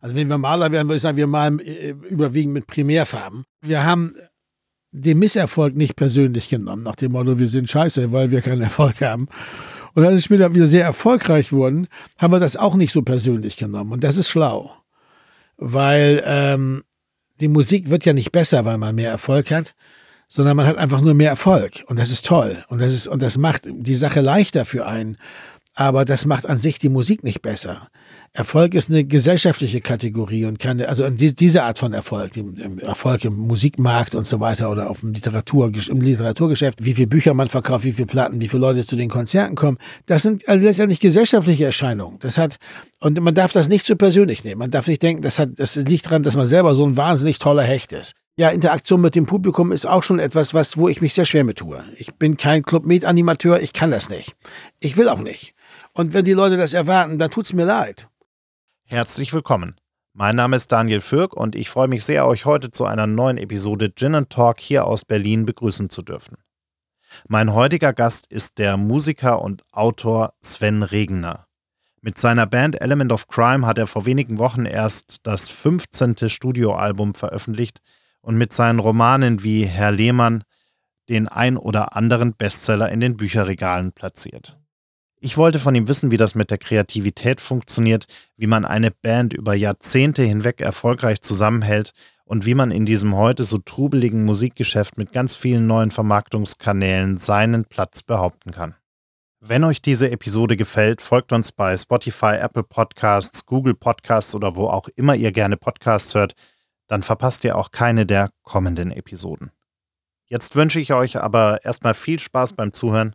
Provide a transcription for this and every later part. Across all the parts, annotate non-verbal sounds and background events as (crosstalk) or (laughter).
Also wenn wir Maler wären, würde ich sagen, wir malen äh, überwiegend mit Primärfarben. Wir haben den Misserfolg nicht persönlich genommen, nach dem Motto, wir sind scheiße, weil wir keinen Erfolg haben. Und als wir später wieder sehr erfolgreich wurden, haben wir das auch nicht so persönlich genommen. Und das ist schlau. Weil ähm, die Musik wird ja nicht besser, weil man mehr Erfolg hat, sondern man hat einfach nur mehr Erfolg. Und das ist toll. Und das, ist, und das macht die Sache leichter für einen. Aber das macht an sich die Musik nicht besser. Erfolg ist eine gesellschaftliche Kategorie und keine, also diese Art von Erfolg, Erfolg im Musikmarkt und so weiter oder auf dem Literatur, im Literaturgeschäft, wie viele Bücher man verkauft, wie viele Platten, wie viele Leute zu den Konzerten kommen, das sind also letztendlich gesellschaftliche Erscheinungen. Das hat, und man darf das nicht zu persönlich nehmen. Man darf nicht denken, das hat, das liegt daran, dass man selber so ein wahnsinnig toller Hecht ist. Ja, Interaktion mit dem Publikum ist auch schon etwas, was, wo ich mich sehr schwer mit tue. Ich bin kein Club-Med-Animateur, ich kann das nicht. Ich will auch nicht. Und wenn die Leute das erwarten, dann tut es mir leid. Herzlich willkommen. Mein Name ist Daniel Fürk und ich freue mich sehr, euch heute zu einer neuen Episode Gin and Talk hier aus Berlin begrüßen zu dürfen. Mein heutiger Gast ist der Musiker und Autor Sven Regner. Mit seiner Band Element of Crime hat er vor wenigen Wochen erst das 15. Studioalbum veröffentlicht und mit seinen Romanen wie Herr Lehmann den ein oder anderen Bestseller in den Bücherregalen platziert. Ich wollte von ihm wissen, wie das mit der Kreativität funktioniert, wie man eine Band über Jahrzehnte hinweg erfolgreich zusammenhält und wie man in diesem heute so trubeligen Musikgeschäft mit ganz vielen neuen Vermarktungskanälen seinen Platz behaupten kann. Wenn euch diese Episode gefällt, folgt uns bei Spotify, Apple Podcasts, Google Podcasts oder wo auch immer ihr gerne Podcasts hört, dann verpasst ihr auch keine der kommenden Episoden. Jetzt wünsche ich euch aber erstmal viel Spaß beim Zuhören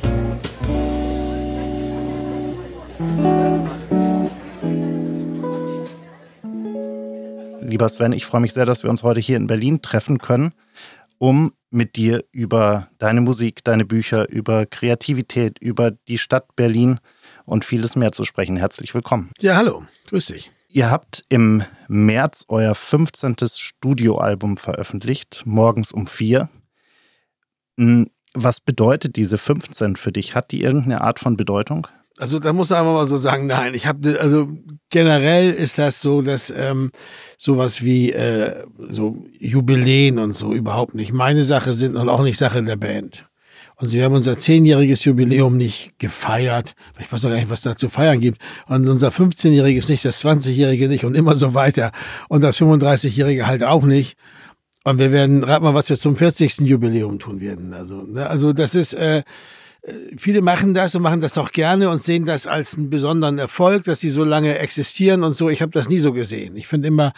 Lieber Sven, ich freue mich sehr, dass wir uns heute hier in Berlin treffen können, um mit dir über deine Musik, deine Bücher, über Kreativität, über die Stadt Berlin und vieles mehr zu sprechen. Herzlich willkommen. Ja, hallo, grüß dich. Ihr habt im März euer 15. Studioalbum veröffentlicht, morgens um vier. Hm, was bedeutet diese 15 für dich? Hat die irgendeine Art von Bedeutung? Also da muss man einfach mal so sagen, nein, ich habe, also generell ist das so, dass ähm, sowas wie äh, so Jubiläen und so überhaupt nicht meine Sache sind und auch nicht Sache der Band. Und wir haben unser zehnjähriges Jubiläum nicht gefeiert. Ich weiß auch gar nicht, was da zu feiern gibt. Und unser 15-jähriges nicht, das 20-jährige nicht und immer so weiter. Und das 35-jährige halt auch nicht. Und wir werden, rat mal, was wir zum 40. Jubiläum tun werden. Also, ne? also das ist, äh, viele machen das und machen das auch gerne und sehen das als einen besonderen Erfolg, dass sie so lange existieren und so. Ich habe das nie so gesehen. Ich finde immer,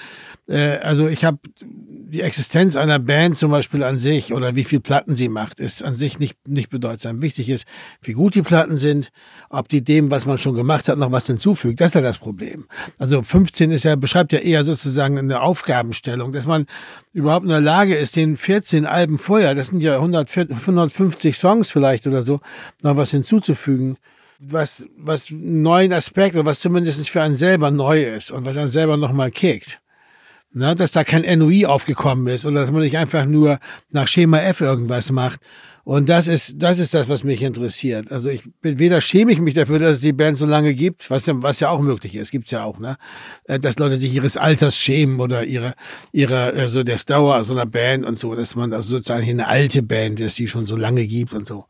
äh, also ich habe die Existenz einer Band zum Beispiel an sich oder wie viel Platten sie macht, ist an sich nicht, nicht bedeutsam. Wichtig ist, wie gut die Platten sind, ob die dem, was man schon gemacht hat, noch was hinzufügt. Das ist ja das Problem. Also 15 ist ja, beschreibt ja eher sozusagen eine Aufgabenstellung, dass man überhaupt in der Lage ist, den 14 Alben vorher, das sind ja 100, 150 Songs vielleicht oder so, noch was hinzuzufügen was, was einen neuen Aspekt oder was zumindest für einen selber neu ist und was einen selber nochmal kickt. Ne, dass da kein NOI aufgekommen ist oder dass man nicht einfach nur nach Schema F irgendwas macht. Und das ist, das ist das, was mich interessiert. Also ich bin weder schäme ich mich dafür, dass es die Band so lange gibt, was ja, was ja auch möglich ist, gibt's ja auch, ne? Äh, dass Leute sich ihres Alters schämen oder ihre, ihre, also der Dauer so einer Band und so, dass man also sozusagen eine alte Band ist, die schon so lange gibt und so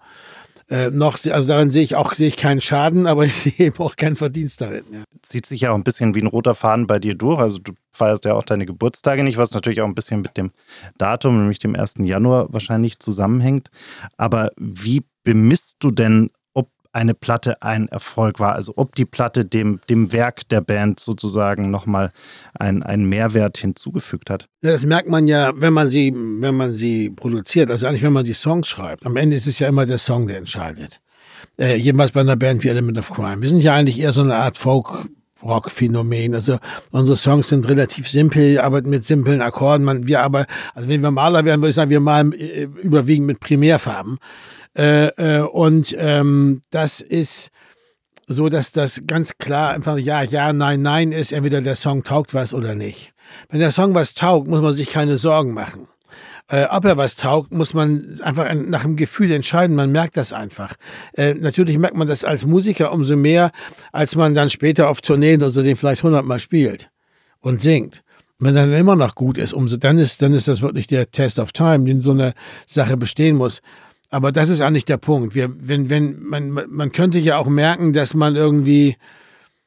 äh, noch, also daran sehe ich auch sehe ich keinen Schaden, (laughs) aber ich sehe eben auch keinen Verdienst darin. Ja. Zieht sich ja auch ein bisschen wie ein roter Faden bei dir durch. Also du feierst ja auch deine Geburtstage nicht, was natürlich auch ein bisschen mit dem Datum, nämlich dem 1. Januar wahrscheinlich zusammenhängt. Aber wie bemisst du denn eine Platte ein Erfolg war. Also ob die Platte dem, dem Werk der Band sozusagen nochmal einen, einen Mehrwert hinzugefügt hat. Ja, das merkt man ja, wenn man sie, wenn man sie produziert, also eigentlich wenn man die Songs schreibt. Am Ende ist es ja immer der Song, der entscheidet. Äh, jedenfalls bei einer Band wie Element of Crime. Wir sind ja eigentlich eher so eine Art Folk, Rockphänomen. Also unsere Songs sind relativ simpel, arbeiten mit simplen Akkorden. Man, wir aber, also wenn wir Maler wären, würde ich sagen, wir malen äh, überwiegend mit Primärfarben. Äh, äh, und ähm, das ist so, dass das ganz klar einfach ja, ja, nein, nein ist. Entweder der Song taugt was oder nicht. Wenn der Song was taugt, muss man sich keine Sorgen machen. Äh, ob er was taugt, muss man einfach nach dem Gefühl entscheiden. Man merkt das einfach. Äh, natürlich merkt man das als Musiker umso mehr, als man dann später auf Tourneen oder so den vielleicht hundertmal spielt und singt. wenn dann immer noch gut ist, umso dann ist, dann ist das wirklich der Test of Time, den so eine Sache bestehen muss. Aber das ist eigentlich der Punkt. Wir, wenn, wenn, man, man könnte ja auch merken, dass man irgendwie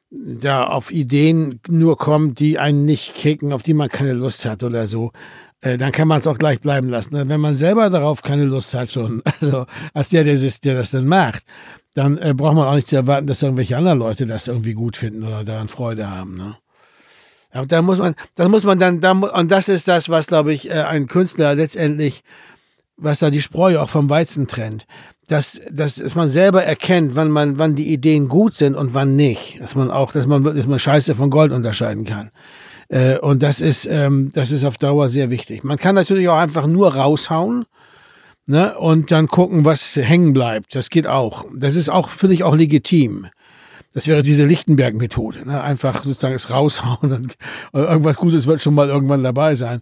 da auf Ideen nur kommt, die einen nicht kicken, auf die man keine Lust hat oder so. Äh, dann kann man es auch gleich bleiben lassen. Ne? Wenn man selber darauf keine Lust hat schon, (laughs) also als der, der, der das dann macht, dann äh, braucht man auch nicht zu erwarten, dass irgendwelche anderen Leute das irgendwie gut finden oder daran Freude haben. Ne? Ja, da muss man, das muss man dann, da, und das ist das, was, glaube ich, äh, ein Künstler letztendlich was da die Spreu auch vom Weizen trennt. Dass, dass, dass man selber erkennt, wann man, wann die Ideen gut sind und wann nicht. Dass man auch, dass man dass man Scheiße von Gold unterscheiden kann. Äh, und das ist, ähm, das ist auf Dauer sehr wichtig. Man kann natürlich auch einfach nur raushauen. Ne, und dann gucken, was hängen bleibt. Das geht auch. Das ist auch, finde ich, auch legitim. Das wäre diese Lichtenberg-Methode. Ne? Einfach sozusagen es raushauen und (laughs) irgendwas Gutes wird schon mal irgendwann dabei sein.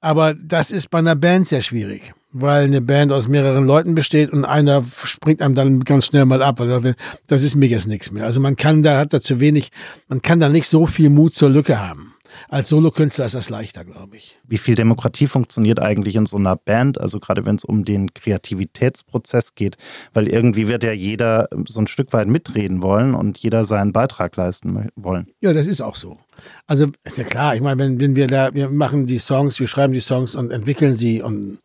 Aber das ist bei einer Band sehr schwierig, weil eine Band aus mehreren Leuten besteht und einer springt einem dann ganz schnell mal ab. Also das ist mir jetzt nichts mehr. Also man kann da, hat da zu wenig, man kann da nicht so viel Mut zur Lücke haben. Als Solokünstler ist das leichter, glaube ich. Wie viel Demokratie funktioniert eigentlich in so einer Band? Also gerade wenn es um den Kreativitätsprozess geht, weil irgendwie wird ja jeder so ein Stück weit mitreden wollen und jeder seinen Beitrag leisten wollen. Ja, das ist auch so. Also ist ja klar, ich meine, wenn, wenn wir da, wir machen die Songs, wir schreiben die Songs und entwickeln sie und,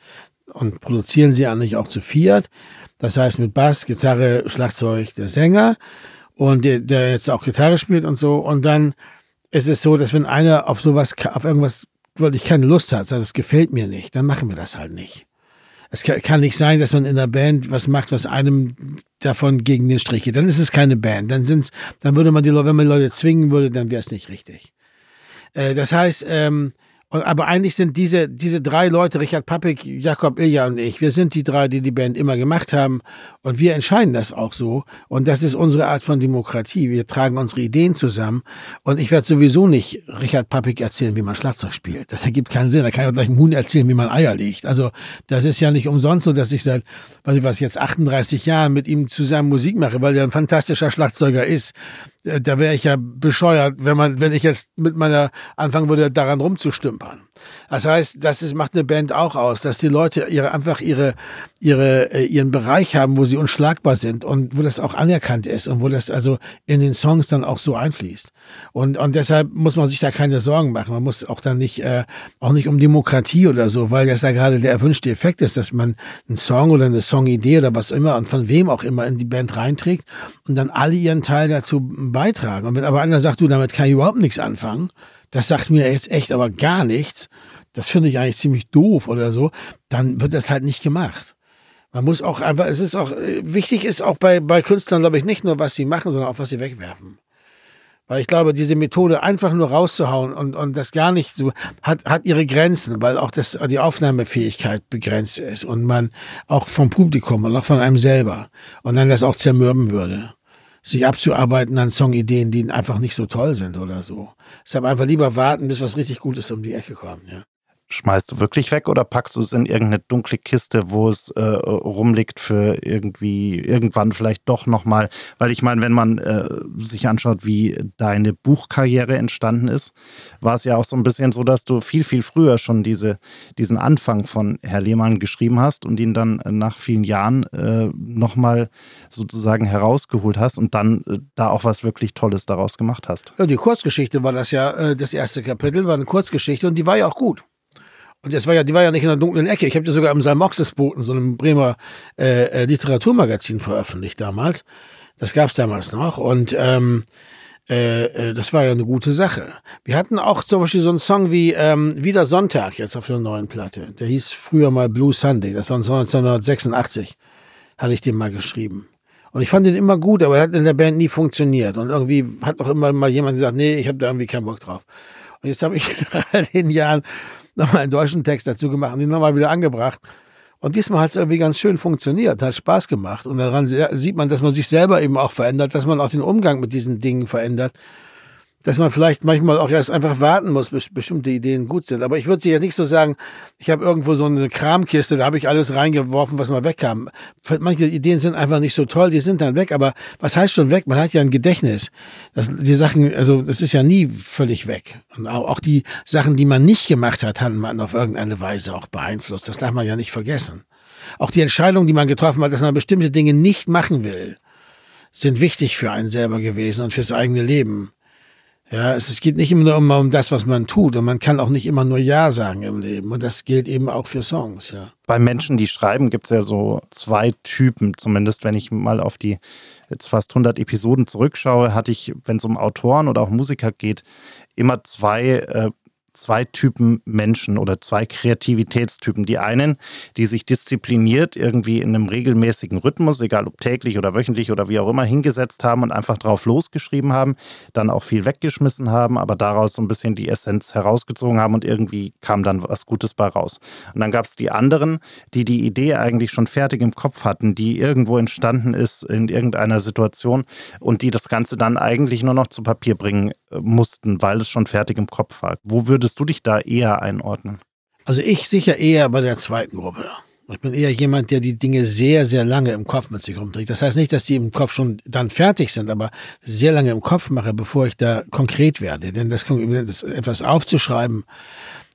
und produzieren sie eigentlich auch zu viert. Das heißt mit Bass, Gitarre, Schlagzeug, der Sänger und der, der jetzt auch Gitarre spielt und so. Und dann ist es so, dass wenn einer auf sowas, auf irgendwas wirklich keine Lust hat, sagt, das gefällt mir nicht, dann machen wir das halt nicht. Es kann nicht sein, dass man in einer Band was macht, was einem davon gegen den Strich geht. Dann ist es keine Band. Dann sind's, dann würde man die Leute, wenn man Leute zwingen würde, dann wäre es nicht richtig. Äh, das heißt, ähm, aber eigentlich sind diese, diese drei Leute, Richard Pappig, Jakob Ilja und ich, wir sind die drei, die die Band immer gemacht haben. Und wir entscheiden das auch so. Und das ist unsere Art von Demokratie. Wir tragen unsere Ideen zusammen. Und ich werde sowieso nicht Richard Pappig erzählen, wie man Schlagzeug spielt. Das ergibt keinen Sinn. Da kann ich auch gleich einem Huhn erzählen, wie man Eier legt. Also das ist ja nicht umsonst so, dass ich seit, weiß ich was, jetzt 38 Jahren mit ihm zusammen Musik mache, weil er ein fantastischer Schlagzeuger ist. Äh, da wäre ich ja bescheuert, wenn man, wenn ich jetzt mit meiner anfangen würde, daran rumzustümpern. Das heißt, das ist, macht eine Band auch aus, dass die Leute ihre, einfach ihre, ihre, äh, ihren Bereich haben, wo sie unschlagbar sind und wo das auch anerkannt ist und wo das also in den Songs dann auch so einfließt. Und, und deshalb muss man sich da keine Sorgen machen. Man muss auch dann nicht, äh, auch nicht um Demokratie oder so, weil das ja gerade der erwünschte Effekt ist, dass man einen Song oder eine Songidee oder was immer und von wem auch immer in die Band reinträgt und dann alle ihren Teil dazu beitragen. Und wenn aber einer sagt, du, damit kann ich überhaupt nichts anfangen, das sagt mir jetzt echt aber gar nichts, das finde ich eigentlich ziemlich doof oder so, dann wird das halt nicht gemacht. Man muss auch einfach, es ist auch, wichtig ist auch bei, bei Künstlern, glaube ich, nicht nur, was sie machen, sondern auch, was sie wegwerfen. Weil ich glaube, diese Methode einfach nur rauszuhauen und, und das gar nicht so, hat, hat ihre Grenzen, weil auch das, die Aufnahmefähigkeit begrenzt ist und man auch vom Publikum und auch von einem selber und dann das auch zermürben würde sich abzuarbeiten an Songideen, die einfach nicht so toll sind oder so. Deshalb einfach lieber warten, bis was richtig Gutes um die Ecke kommt. Ja schmeißt du wirklich weg oder packst du es in irgendeine dunkle Kiste, wo es äh, rumliegt für irgendwie irgendwann vielleicht doch nochmal? Weil ich meine, wenn man äh, sich anschaut, wie deine Buchkarriere entstanden ist, war es ja auch so ein bisschen so, dass du viel, viel früher schon diese, diesen Anfang von Herr Lehmann geschrieben hast und ihn dann nach vielen Jahren äh, nochmal sozusagen herausgeholt hast und dann äh, da auch was wirklich Tolles daraus gemacht hast. Ja, die Kurzgeschichte war das ja, äh, das erste Kapitel war eine Kurzgeschichte und die war ja auch gut. Und das war ja, die war ja nicht in der dunklen Ecke. Ich habe die sogar im Salmoxesboten, so einem Bremer äh, äh, Literaturmagazin veröffentlicht damals. Das gab es damals noch. Und ähm, äh, äh, das war ja eine gute Sache. Wir hatten auch zum Beispiel so einen Song wie ähm, Wieder Sonntag jetzt auf der neuen Platte. Der hieß früher mal Blue Sunday. Das war 1986. Hatte ich den mal geschrieben. Und ich fand den immer gut, aber er hat in der Band nie funktioniert. Und irgendwie hat auch immer mal jemand gesagt, nee, ich habe da irgendwie keinen Bock drauf. Und jetzt habe ich (laughs) nach all den Jahren nochmal einen deutschen Text dazu gemacht und den nochmal wieder angebracht. Und diesmal hat es irgendwie ganz schön funktioniert, hat Spaß gemacht. Und daran sieht man, dass man sich selber eben auch verändert, dass man auch den Umgang mit diesen Dingen verändert dass man vielleicht manchmal auch erst einfach warten muss, bis bestimmte Ideen gut sind. Aber ich würde jetzt nicht so sagen, ich habe irgendwo so eine Kramkiste, da habe ich alles reingeworfen, was mal wegkam. Manche Ideen sind einfach nicht so toll, die sind dann weg. Aber was heißt schon weg? Man hat ja ein Gedächtnis. Das, die Sachen, also das ist ja nie völlig weg. Und auch, auch die Sachen, die man nicht gemacht hat, haben man auf irgendeine Weise auch beeinflusst. Das darf man ja nicht vergessen. Auch die Entscheidung, die man getroffen hat, dass man bestimmte Dinge nicht machen will, sind wichtig für einen selber gewesen und fürs eigene Leben. Ja, es, es geht nicht immer nur um, um das, was man tut. Und man kann auch nicht immer nur Ja sagen im Leben. Und das gilt eben auch für Songs, ja. Bei Menschen, die schreiben, gibt es ja so zwei Typen. Zumindest, wenn ich mal auf die jetzt fast 100 Episoden zurückschaue, hatte ich, wenn es um Autoren oder auch Musiker geht, immer zwei äh, zwei Typen Menschen oder zwei Kreativitätstypen. Die einen, die sich diszipliniert irgendwie in einem regelmäßigen Rhythmus, egal ob täglich oder wöchentlich oder wie auch immer, hingesetzt haben und einfach drauf losgeschrieben haben, dann auch viel weggeschmissen haben, aber daraus so ein bisschen die Essenz herausgezogen haben und irgendwie kam dann was Gutes bei raus. Und dann gab es die anderen, die die Idee eigentlich schon fertig im Kopf hatten, die irgendwo entstanden ist in irgendeiner Situation und die das Ganze dann eigentlich nur noch zu Papier bringen äh, mussten, weil es schon fertig im Kopf war. Wo würde würdest du dich da eher einordnen? Also ich sicher eher bei der zweiten Gruppe. Ich bin eher jemand, der die Dinge sehr, sehr lange im Kopf mit sich rumträgt. Das heißt nicht, dass die im Kopf schon dann fertig sind, aber sehr lange im Kopf mache, bevor ich da konkret werde. Denn das, das etwas aufzuschreiben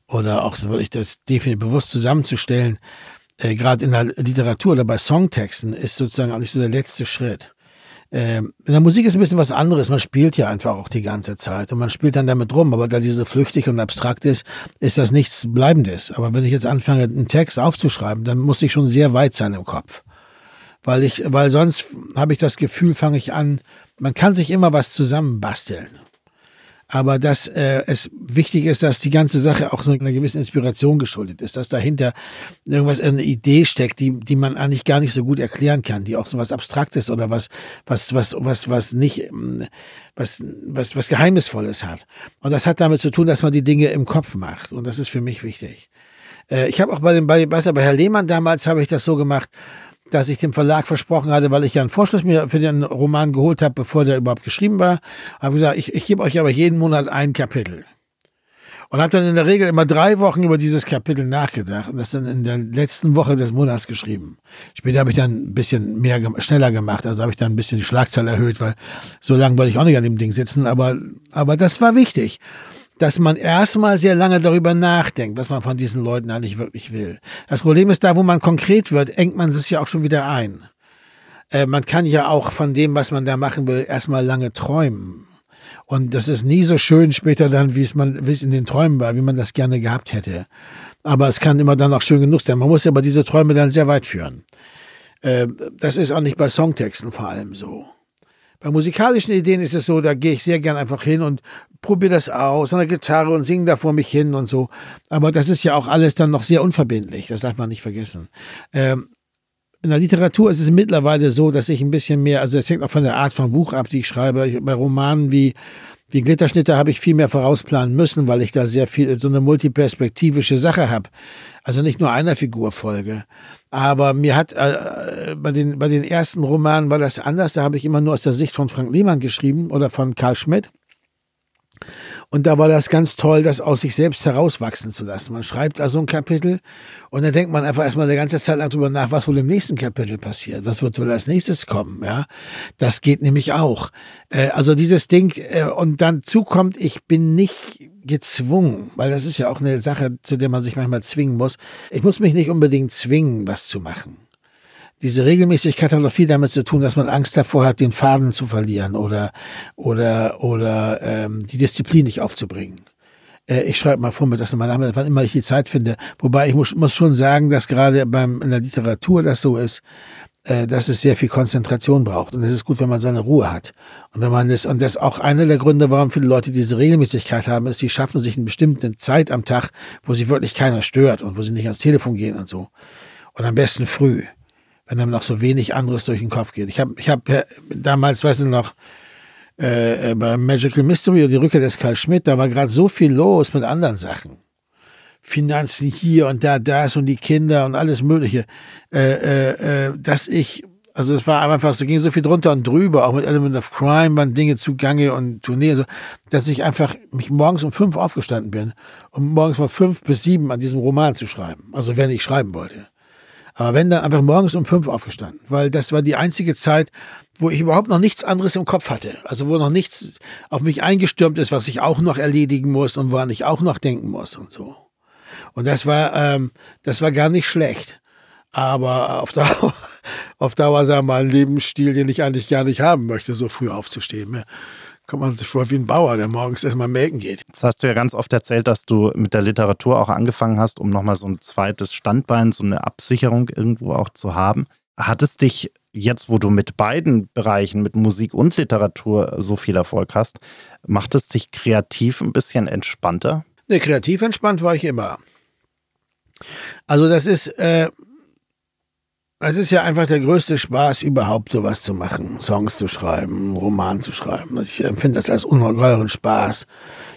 oder auch wirklich das definitiv bewusst zusammenzustellen, äh, gerade in der Literatur oder bei Songtexten, ist sozusagen eigentlich so der letzte Schritt. Ähm, in der Musik ist ein bisschen was anderes. Man spielt ja einfach auch die ganze Zeit und man spielt dann damit rum. Aber da diese flüchtig und abstrakt ist, ist das nichts Bleibendes. Aber wenn ich jetzt anfange, einen Text aufzuschreiben, dann muss ich schon sehr weit sein im Kopf. Weil ich, weil sonst habe ich das Gefühl, fange ich an, man kann sich immer was zusammenbasteln aber dass äh, es wichtig ist, dass die ganze Sache auch so einer gewissen Inspiration geschuldet ist, dass dahinter irgendwas eine Idee steckt, die die man eigentlich gar nicht so gut erklären kann, die auch so was Abstraktes oder was was was was was nicht was was was Geheimnisvolles hat. Und das hat damit zu tun, dass man die Dinge im Kopf macht und das ist für mich wichtig. Äh, ich habe auch bei dem bei, bei Herr Lehmann damals habe ich das so gemacht dass ich dem Verlag versprochen hatte, weil ich ja einen Vorschuss mir für den Roman geholt habe, bevor der überhaupt geschrieben war, habe gesagt, ich, ich gebe euch aber jeden Monat ein Kapitel. Und habe dann in der Regel immer drei Wochen über dieses Kapitel nachgedacht und das dann in der letzten Woche des Monats geschrieben. Später habe ich dann ein bisschen mehr, schneller gemacht, also habe ich dann ein bisschen die Schlagzahl erhöht, weil so lange wollte ich auch nicht an dem Ding sitzen, aber, aber das war wichtig dass man erstmal sehr lange darüber nachdenkt, was man von diesen Leuten eigentlich wirklich will. Das Problem ist, da wo man konkret wird, engt man es ja auch schon wieder ein. Äh, man kann ja auch von dem, was man da machen will, erstmal lange träumen. Und das ist nie so schön später dann, wie es man, wie es in den Träumen war, wie man das gerne gehabt hätte. Aber es kann immer dann auch schön genug sein. Man muss ja aber diese Träume dann sehr weit führen. Äh, das ist auch nicht bei Songtexten vor allem so. Bei musikalischen Ideen ist es so, da gehe ich sehr gern einfach hin und probiere das aus an der Gitarre und singe da vor mich hin und so. Aber das ist ja auch alles dann noch sehr unverbindlich, das darf man nicht vergessen. Ähm, in der Literatur ist es mittlerweile so, dass ich ein bisschen mehr, also es hängt auch von der Art von Buch ab, die ich schreibe. Bei Romanen wie, wie Glitterschnitte habe ich viel mehr vorausplanen müssen, weil ich da sehr viel, so eine multiperspektivische Sache habe. Also nicht nur einer Figur folge. Aber mir hat äh, bei, den, bei den ersten Romanen war das anders. Da habe ich immer nur aus der Sicht von Frank Lehmann geschrieben oder von Karl Schmidt. Und da war das ganz toll, das aus sich selbst herauswachsen zu lassen. Man schreibt da so ein Kapitel und dann denkt man einfach erstmal eine ganze Zeit lang drüber nach, was wohl im nächsten Kapitel passiert. Was wird wohl als nächstes kommen? Ja, das geht nämlich auch. Äh, also dieses Ding äh, und dann zukommt, ich bin nicht gezwungen, weil das ist ja auch eine Sache, zu der man sich manchmal zwingen muss. Ich muss mich nicht unbedingt zwingen, was zu machen diese Regelmäßigkeit hat auch viel damit zu tun, dass man Angst davor hat, den Faden zu verlieren oder, oder, oder ähm, die Disziplin nicht aufzubringen. Äh, ich schreibe mal vor mir das nochmal nach, wann immer ich die Zeit finde. Wobei ich muss, muss schon sagen, dass gerade beim, in der Literatur das so ist, dass es sehr viel Konzentration braucht. Und es ist gut, wenn man seine Ruhe hat. Und wenn man das, und das ist auch einer der Gründe, warum viele Leute diese Regelmäßigkeit haben, ist, die schaffen sich eine bestimmte Zeit am Tag, wo sie wirklich keiner stört und wo sie nicht ans Telefon gehen und so. Und am besten früh wenn einem noch so wenig anderes durch den Kopf geht. Ich habe ich hab damals, weißt du noch, äh, äh, bei Magical Mystery und die Rückkehr des Karl Schmidt, da war gerade so viel los mit anderen Sachen. Finanzen hier und da, das und die Kinder und alles Mögliche, äh, äh, äh dass ich, also es war einfach, so ging so viel drunter und drüber, auch mit Element of Crime waren Dinge zugange und Tournee, so, dass ich einfach mich morgens um fünf aufgestanden bin, um morgens von fünf bis sieben an diesem Roman zu schreiben. Also wenn ich schreiben wollte. Aber wenn dann einfach morgens um fünf aufgestanden, weil das war die einzige Zeit, wo ich überhaupt noch nichts anderes im Kopf hatte. Also wo noch nichts auf mich eingestürmt ist, was ich auch noch erledigen muss und woran ich auch noch denken muss und so. Und das war, ähm, das war gar nicht schlecht. Aber auf Dauer, (laughs) auf Dauer sah mal ein Lebensstil, den ich eigentlich gar nicht haben möchte, so früh aufzustehen kommt man sich vor wie ein Bauer, der morgens erstmal melken geht. Jetzt hast du ja ganz oft erzählt, dass du mit der Literatur auch angefangen hast, um nochmal so ein zweites Standbein, so eine Absicherung irgendwo auch zu haben. Hat es dich jetzt, wo du mit beiden Bereichen, mit Musik und Literatur so viel Erfolg hast, macht es dich kreativ ein bisschen entspannter? Ne, kreativ entspannt war ich immer. Also das ist, äh, es ist ja einfach der größte Spaß überhaupt, sowas zu machen. Songs zu schreiben, einen Roman zu schreiben. Ich empfinde das als ungeheuren Spaß.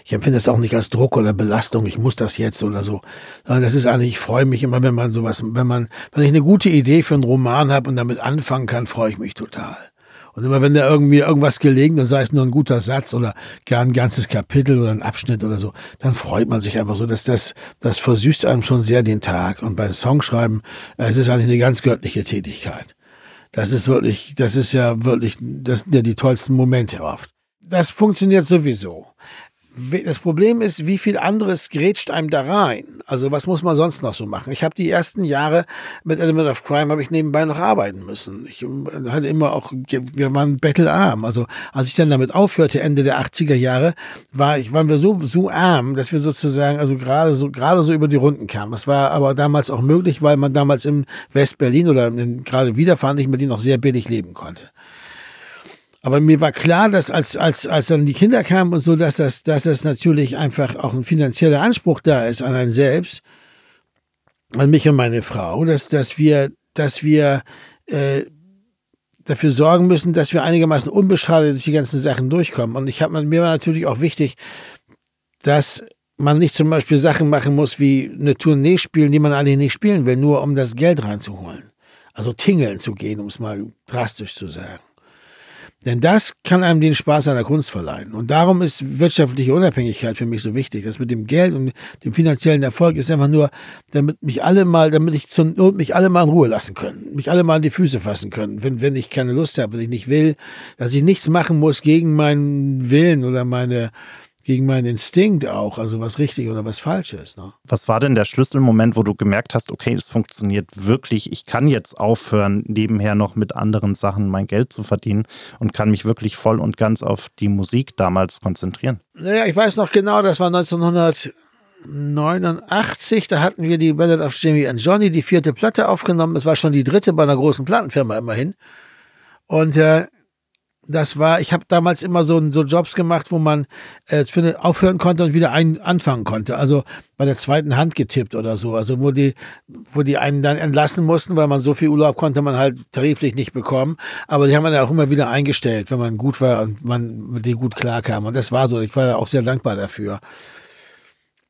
Ich empfinde das auch nicht als Druck oder Belastung, ich muss das jetzt oder so. Sondern das ist eigentlich, ich freue mich immer, wenn man sowas, wenn man, wenn ich eine gute Idee für einen Roman habe und damit anfangen kann, freue ich mich total. Und immer wenn da irgendwie irgendwas gelegen ist, sei es nur ein guter Satz oder gar ein ganzes Kapitel oder ein Abschnitt oder so, dann freut man sich einfach so, dass das, das versüßt einem schon sehr den Tag. Und bei Songschreiben, äh, es ist eigentlich eine ganz göttliche Tätigkeit. Das ist wirklich, das ist ja wirklich, das sind ja die tollsten Momente oft. Das funktioniert sowieso das Problem ist, wie viel anderes grätscht einem da rein. Also was muss man sonst noch so machen? Ich habe die ersten Jahre mit Element of Crime habe ich nebenbei noch arbeiten müssen. Ich äh, hatte immer auch, wir waren bettelarm. Also als ich dann damit aufhörte, Ende der 80er Jahre, war ich, waren wir so, so arm, dass wir sozusagen, also gerade so, gerade so über die Runden kamen. Das war aber damals auch möglich, weil man damals in West-Berlin oder in, gerade wiederfahrendlich Berlin noch sehr billig leben konnte. Aber mir war klar, dass als, als, als dann die Kinder kamen und so, dass das, dass das natürlich einfach auch ein finanzieller Anspruch da ist an einen selbst, an mich und meine Frau, dass, dass wir, dass wir äh, dafür sorgen müssen, dass wir einigermaßen unbeschadet durch die ganzen Sachen durchkommen. Und ich habe mir war natürlich auch wichtig, dass man nicht zum Beispiel Sachen machen muss wie eine Tournee spielen, die man eigentlich nicht spielen will, nur um das Geld reinzuholen. Also tingeln zu gehen, um es mal drastisch zu sagen. Denn das kann einem den Spaß an der Kunst verleihen. Und darum ist wirtschaftliche Unabhängigkeit für mich so wichtig. Das mit dem Geld und dem finanziellen Erfolg ist einfach nur, damit mich alle mal, damit ich zur Not mich alle mal in Ruhe lassen können, mich alle mal an die Füße fassen können, wenn, wenn ich keine Lust habe, wenn ich nicht will, dass ich nichts machen muss gegen meinen Willen oder meine, gegen meinen Instinkt auch, also was richtig oder was falsch ist. Ne? Was war denn der Schlüsselmoment, wo du gemerkt hast, okay, es funktioniert wirklich, ich kann jetzt aufhören, nebenher noch mit anderen Sachen mein Geld zu verdienen und kann mich wirklich voll und ganz auf die Musik damals konzentrieren? Naja, ich weiß noch genau, das war 1989, da hatten wir die Ballad of Jimmy and Johnny, die vierte Platte aufgenommen. Es war schon die dritte bei einer großen Plattenfirma immerhin. Und äh, das war, ich habe damals immer so, so Jobs gemacht, wo man äh, für aufhören konnte und wieder ein, anfangen konnte. Also bei der zweiten Hand getippt oder so. Also wo die, wo die einen dann entlassen mussten, weil man so viel Urlaub konnte man halt tariflich nicht bekommen. Aber die haben man ja auch immer wieder eingestellt, wenn man gut war und man mit denen gut klarkam. Und das war so. Ich war ja auch sehr dankbar dafür.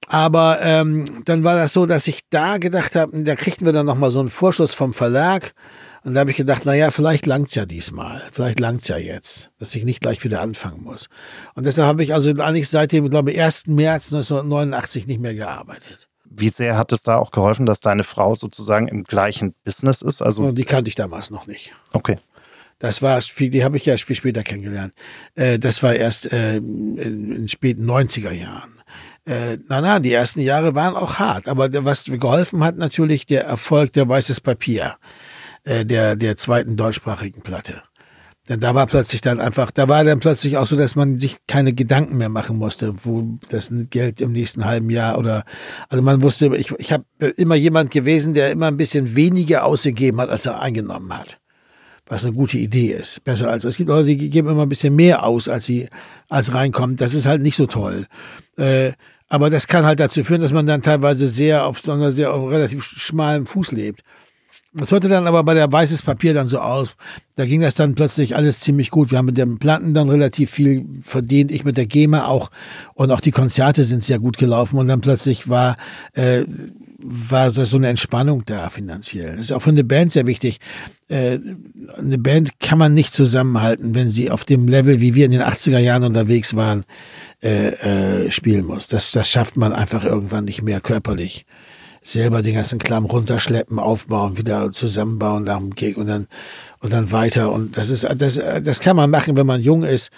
Aber ähm, dann war das so, dass ich da gedacht habe, da kriegten wir dann nochmal so einen Vorschuss vom Verlag. Und da habe ich gedacht, naja, vielleicht langt's ja diesmal. Vielleicht langt's ja jetzt, dass ich nicht gleich wieder anfangen muss. Und deshalb habe ich also eigentlich seit dem, glaube ich, 1. März 1989 nicht mehr gearbeitet. Wie sehr hat es da auch geholfen, dass deine Frau sozusagen im gleichen Business ist? Also Und die kannte ich damals noch nicht. Okay. Das war die habe ich ja viel später kennengelernt. Äh, das war erst äh, in den späten 90er Jahren. Äh, na, na, die ersten Jahre waren auch hart. Aber was geholfen hat, natürlich der Erfolg der Weißes Papier. Äh, der, der zweiten deutschsprachigen Platte. Denn da war plötzlich dann einfach, da war dann plötzlich auch so, dass man sich keine Gedanken mehr machen musste, wo das Geld im nächsten halben Jahr oder, also man wusste, ich, ich habe immer jemand gewesen, der immer ein bisschen weniger ausgegeben hat, als er eingenommen hat. Was eine gute Idee ist. Besser als, es gibt Leute, die geben immer ein bisschen mehr aus, als sie, als reinkommt. Das ist halt nicht so toll. Äh, aber das kann halt dazu führen, dass man dann teilweise sehr auf so sehr auf relativ schmalem Fuß lebt. Das hörte dann aber bei der Weißes Papier dann so aus. Da ging das dann plötzlich alles ziemlich gut. Wir haben mit den Platten dann relativ viel verdient, ich mit der GEMA auch. Und auch die Konzerte sind sehr gut gelaufen. Und dann plötzlich war, äh, war so eine Entspannung da finanziell. Das ist auch für eine Band sehr wichtig. Äh, eine Band kann man nicht zusammenhalten, wenn sie auf dem Level, wie wir in den 80er Jahren unterwegs waren, äh, äh, spielen muss. Das, das schafft man einfach irgendwann nicht mehr körperlich selber den ganzen Klamm runterschleppen, aufbauen, wieder zusammenbauen dem Gig und dann, und dann weiter. Und das ist, das, das kann man machen, wenn man jung ist.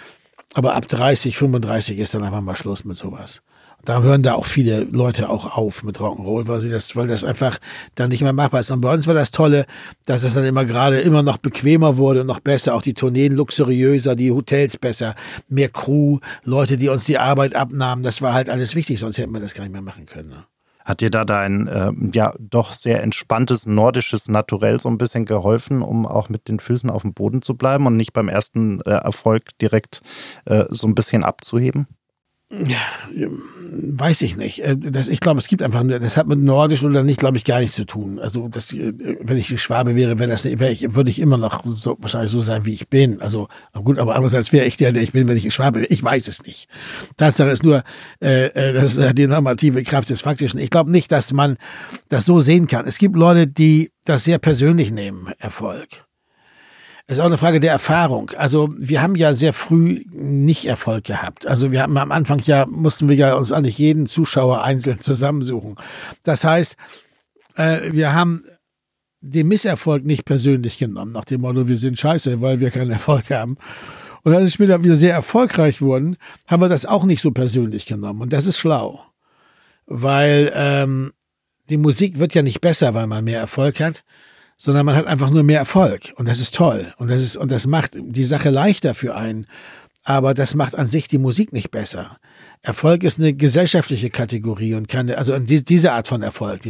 Aber ab 30, 35 ist dann einfach mal Schluss mit sowas. Da hören da auch viele Leute auch auf mit Rock'n'Roll, weil sie das, weil das einfach dann nicht mehr machbar ist. Und bei uns war das Tolle, dass es dann immer gerade immer noch bequemer wurde und noch besser, auch die Tourneen luxuriöser, die Hotels besser, mehr Crew, Leute, die uns die Arbeit abnahmen. Das war halt alles wichtig, sonst hätten wir das gar nicht mehr machen können. Ne? Hat dir da dein äh, ja doch sehr entspanntes nordisches Naturell so ein bisschen geholfen, um auch mit den Füßen auf dem Boden zu bleiben und nicht beim ersten äh, Erfolg direkt äh, so ein bisschen abzuheben? Ja, weiß ich nicht. Äh, das, ich glaube, es gibt einfach, das hat mit Nordisch oder nicht, glaube ich, gar nichts zu tun. Also, das, äh, wenn ich Schwabe wäre, wäre das, wäre ich, würde ich immer noch so, wahrscheinlich so sein, wie ich bin. Also, gut, aber andererseits wäre ich der, der ich bin, wenn ich Schwabe wäre. Ich weiß es nicht. Tatsache ist nur, äh, äh das ist die normative Kraft des Faktischen. Ich glaube nicht, dass man das so sehen kann. Es gibt Leute, die das sehr persönlich nehmen, Erfolg. Das ist auch eine Frage der Erfahrung. Also wir haben ja sehr früh nicht Erfolg gehabt. Also wir haben am Anfang ja, mussten wir ja uns eigentlich jeden Zuschauer einzeln (laughs) zusammensuchen. Das heißt, äh, wir haben den Misserfolg nicht persönlich genommen, nach dem Motto, wir sind scheiße, weil wir keinen Erfolg haben. Und als wir später wieder sehr erfolgreich wurden, haben wir das auch nicht so persönlich genommen. Und das ist schlau. Weil ähm, die Musik wird ja nicht besser, weil man mehr Erfolg hat, sondern man hat einfach nur mehr Erfolg. Und das ist toll. Und das, ist, und das macht die Sache leichter für einen. Aber das macht an sich die Musik nicht besser. Erfolg ist eine gesellschaftliche Kategorie und keine, also diese Art von Erfolg,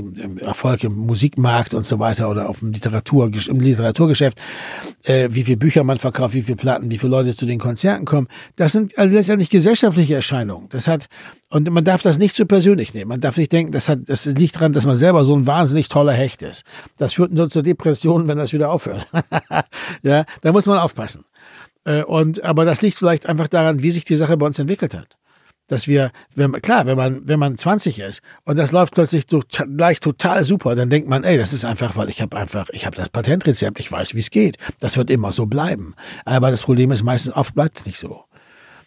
Erfolg im Musikmarkt und so weiter oder auf dem Literatur, im Literaturgeschäft, äh, wie viele Bücher man verkauft, wie viele Platten, wie viele Leute zu den Konzerten kommen, das sind also letztendlich gesellschaftliche Erscheinungen. Das hat, und man darf das nicht zu persönlich nehmen. Man darf nicht denken, das hat, das liegt daran, dass man selber so ein wahnsinnig toller Hecht ist. Das führt nur zur Depression, wenn das wieder aufhört. (laughs) ja, da muss man aufpassen. Äh, und, aber das liegt vielleicht einfach daran, wie sich die Sache bei uns entwickelt hat dass wir, wenn, klar, wenn man, wenn man 20 ist und das läuft plötzlich gleich total super, dann denkt man, ey, das ist einfach, weil ich habe einfach, ich habe das Patentrezept, ich weiß, wie es geht. Das wird immer so bleiben. Aber das Problem ist, meistens oft bleibt es nicht so.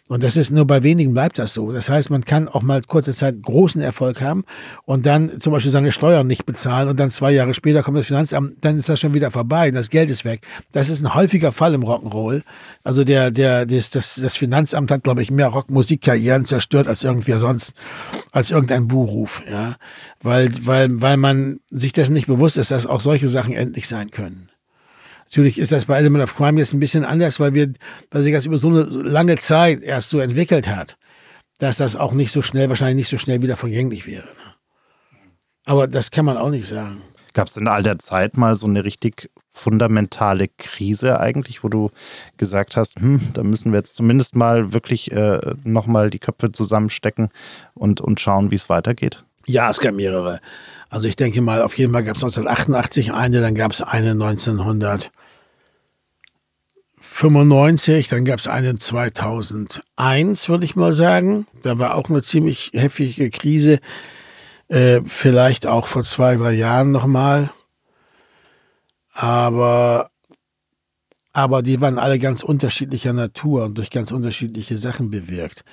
Und das ist nur bei wenigen bleibt das so. Das heißt, man kann auch mal kurze Zeit großen Erfolg haben und dann zum Beispiel seine Steuern nicht bezahlen und dann zwei Jahre später kommt das Finanzamt, dann ist das schon wieder vorbei, das Geld ist weg. Das ist ein häufiger Fall im Rock'n'Roll. Also der, der, das, das, das Finanzamt hat, glaube ich, mehr Rockmusikkarrieren zerstört als irgendwer sonst, als irgendein Buchruf, ja. Weil, weil, weil man sich dessen nicht bewusst ist, dass auch solche Sachen endlich sein können. Natürlich ist das bei Element of Crime jetzt ein bisschen anders, weil wir, weil sich das über so eine lange Zeit erst so entwickelt hat, dass das auch nicht so schnell, wahrscheinlich nicht so schnell wieder vergänglich wäre. Ne? Aber das kann man auch nicht sagen. Gab es in all der Zeit mal so eine richtig fundamentale Krise eigentlich, wo du gesagt hast, hm, da müssen wir jetzt zumindest mal wirklich äh, nochmal die Köpfe zusammenstecken und, und schauen, wie es weitergeht? Ja, es gab mehrere. Also ich denke mal, auf jeden Fall gab es 1988 eine, dann gab es eine 1995, dann gab es eine 2001, würde ich mal sagen. Da war auch eine ziemlich heftige Krise. Äh, vielleicht auch vor zwei, drei Jahren nochmal. Aber aber die waren alle ganz unterschiedlicher Natur und durch ganz unterschiedliche Sachen bewirkt.